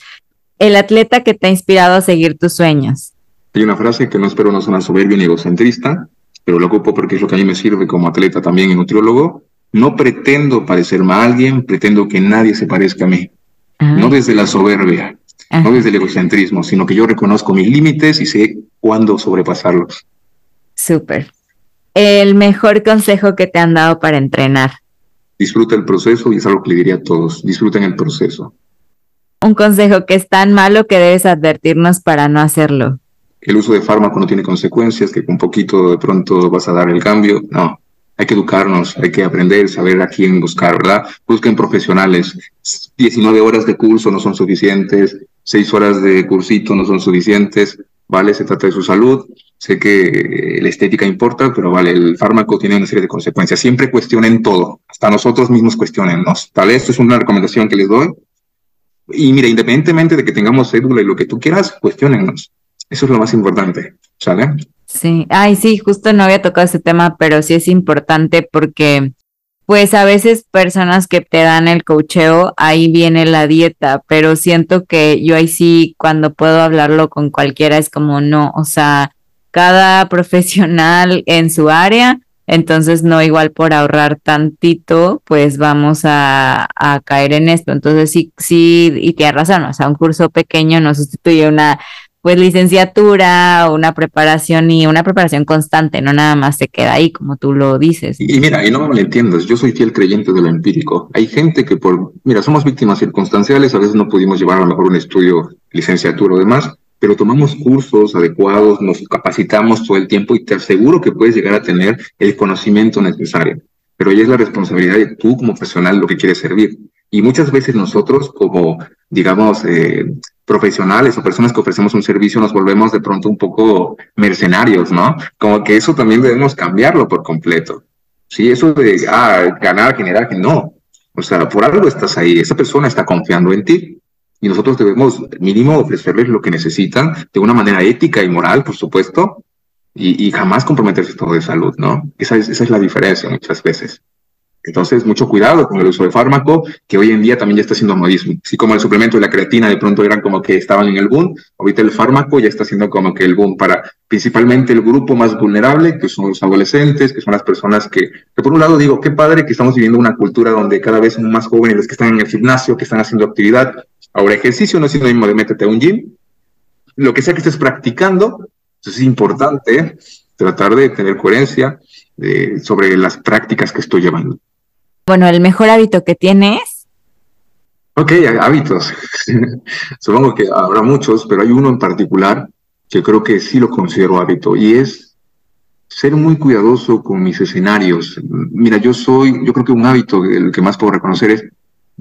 el atleta que te ha inspirado a seguir tus sueños? Hay una frase que no espero no una soberbia ni egocentrista, pero lo ocupo porque es lo que a mí me sirve como atleta también y nutriólogo. No pretendo parecerme a alguien, pretendo que nadie se parezca a mí. No desde la soberbia, no desde el egocentrismo, sino que yo reconozco mis límites y sé cuándo sobrepasarlos. Súper. El mejor consejo que te han dado para entrenar. Disfruta el proceso y es algo que le diría a todos. Disfruten el proceso un consejo que es tan malo que debes advertirnos para no hacerlo. El uso de fármaco no tiene consecuencias, que con poquito de pronto vas a dar el cambio. No, hay que educarnos, hay que aprender, saber a quién buscar, ¿verdad? Busquen profesionales. 19 horas de curso no son suficientes, 6 horas de cursito no son suficientes, ¿vale? Se trata de su salud. Sé que la estética importa, pero vale, el fármaco tiene una serie de consecuencias. Siempre cuestionen todo, hasta nosotros mismos cuestionennos. Tal vez esto es una recomendación que les doy y mira, independientemente de que tengamos cédula y lo que tú quieras, cuestionennos. Eso es lo más importante, ¿sale? Sí, ay, sí, justo no había tocado ese tema, pero sí es importante porque, pues a veces personas que te dan el cocheo, ahí viene la dieta, pero siento que yo ahí sí, cuando puedo hablarlo con cualquiera, es como no, o sea, cada profesional en su área entonces, no igual por ahorrar tantito, pues vamos a, caer en esto. Entonces, sí, sí, y tienes razón, o sea, un curso pequeño no sustituye una pues licenciatura una preparación y una preparación constante, no nada más se queda ahí, como tú lo dices. Y, mira, y no me entiendas, yo soy fiel creyente de lo empírico. Hay gente que por, mira, somos víctimas circunstanciales, a veces no pudimos llevar a lo mejor un estudio, licenciatura o demás, pero tomamos cursos adecuados, nos capacitamos todo el tiempo y te aseguro que puedes llegar a tener el conocimiento necesario. Pero ahí es la responsabilidad de tú como profesional lo que quieres servir. Y muchas veces nosotros como, digamos, eh, profesionales o personas que ofrecemos un servicio nos volvemos de pronto un poco mercenarios, ¿no? Como que eso también debemos cambiarlo por completo. Sí, eso de ah, ganar, generar, no. O sea, por algo estás ahí, esa persona está confiando en ti y nosotros debemos mínimo ofrecerles lo que necesitan de una manera ética y moral, por supuesto, y, jamás comprometerse todo de salud, ¿no? Esa es, esa es la diferencia muchas veces. Entonces, mucho cuidado con el uso de fármaco, que hoy en día también ya está siendo modismo. Así como el suplemento y la creatina de pronto eran como que estaban en el boom, ahorita el fármaco ya está siendo como que el boom para principalmente el grupo más vulnerable, que son los adolescentes, que son las personas que, que por un lado digo, qué padre que estamos viviendo una cultura donde cada vez son más jóvenes los que están en el gimnasio, que están haciendo actividad, Ahora, ejercicio no es sinónimo de métete a un gym, lo que sea que estés practicando, es importante tratar de tener coherencia eh, sobre las prácticas que estoy llevando. Bueno, el mejor hábito que tienes. Ok, hábitos. Supongo que habrá muchos, pero hay uno en particular que creo que sí lo considero hábito y es ser muy cuidadoso con mis escenarios. Mira, yo soy, yo creo que un hábito, el que más puedo reconocer es,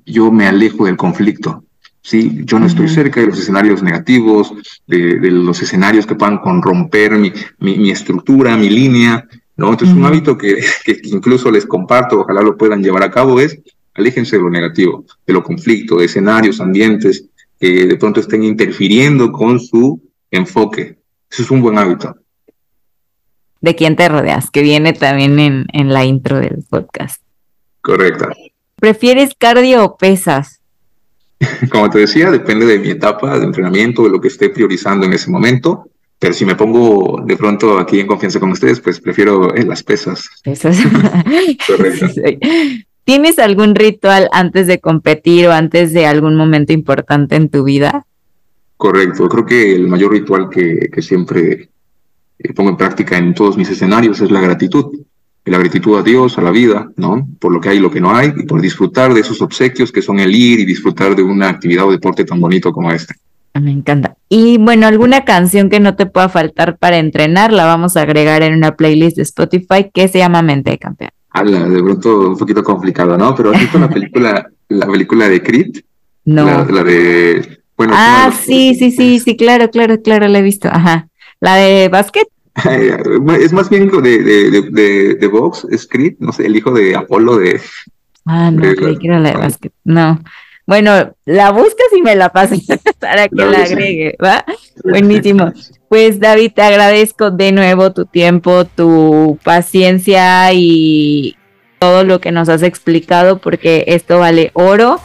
yo me alejo del conflicto. Sí, yo no estoy cerca de los escenarios negativos, de, los escenarios que puedan corromper mi, mi, estructura, mi línea, ¿no? Entonces, un hábito que, que, incluso les comparto, ojalá lo puedan llevar a cabo, es aléjense de lo negativo, de lo conflicto, de escenarios, ambientes que de pronto estén interfiriendo con su enfoque. Eso es un buen hábito. ¿De quién te rodeas? Que viene también en, en la intro del podcast. Correcto. ¿Prefieres cardio o pesas? Como te decía, depende de mi etapa de entrenamiento, de lo que esté priorizando en ese momento. Pero si me pongo de pronto aquí en confianza con ustedes, pues prefiero eh, las pesas. Pesas. Correcto. ¿Tienes algún ritual antes de competir o antes de algún momento importante en tu vida? Correcto. Creo que el mayor ritual que, que siempre eh, pongo en práctica en todos mis escenarios es la gratitud. La gratitud a Dios, a la vida, ¿no? Por lo que hay y lo que no hay, y por disfrutar de esos obsequios que son el ir y disfrutar de una actividad o deporte tan bonito como este. Me encanta. Y bueno, alguna canción que no te pueda faltar para entrenar, la vamos a agregar en una playlist de Spotify que se llama Mente de Campeón. de pronto un poquito complicado, ¿no? Pero ¿has visto la película, la película de Creed? No. La, de. Bueno, ah, sí, sí, sí, sí, claro, claro, claro, la he visto. Ajá. La de básquet. Es más bien de, de, de, de, Vox, Creed, no sé, el hijo de Apolo de. Ah, no, creí que era la de básquet. No. Bueno, la buscas y me la pasas para que la, agregue, ¿va? Buenísimo. Pues David, te agradezco de nuevo tu tiempo, tu paciencia y todo lo que nos has explicado porque esto vale oro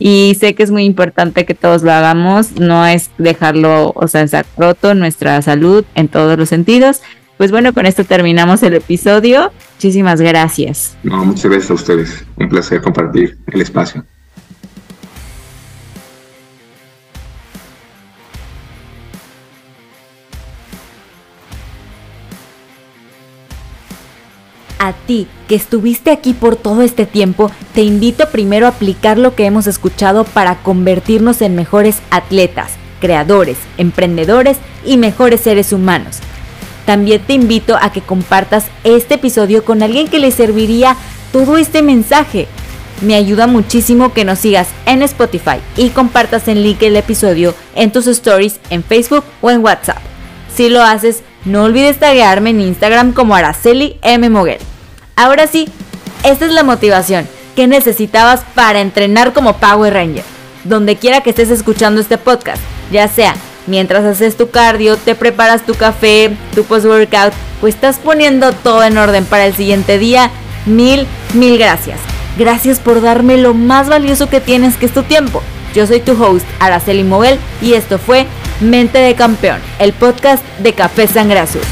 y sé que es muy importante que todos lo hagamos, no es dejarlo, o sea, estar roto nuestra salud en todos los sentidos. Pues bueno, con esto terminamos el episodio. Muchísimas gracias. No, muchas gracias a ustedes. Un placer compartir el espacio. A ti que estuviste aquí por todo este tiempo, te invito primero a aplicar lo que hemos escuchado para convertirnos en mejores atletas, creadores, emprendedores y mejores seres humanos. También te invito a que compartas este episodio con alguien que le serviría todo este mensaje. Me ayuda muchísimo que nos sigas en Spotify y compartas el link del episodio en tus stories en Facebook o en WhatsApp. Si lo haces, no olvides taguearme en Instagram como Araceli M. Moguel. Ahora sí, esta es la motivación que necesitabas para entrenar como Power Ranger. Donde quiera que estés escuchando este podcast, ya sea mientras haces tu cardio, te preparas tu café, tu post-workout, pues estás poniendo todo en orden para el siguiente día. Mil, mil gracias. Gracias por darme lo más valioso que tienes, que es tu tiempo. Yo soy tu host, Araceli Moguel, y esto fue Mente de Campeón, el podcast de Café Sangre Azul.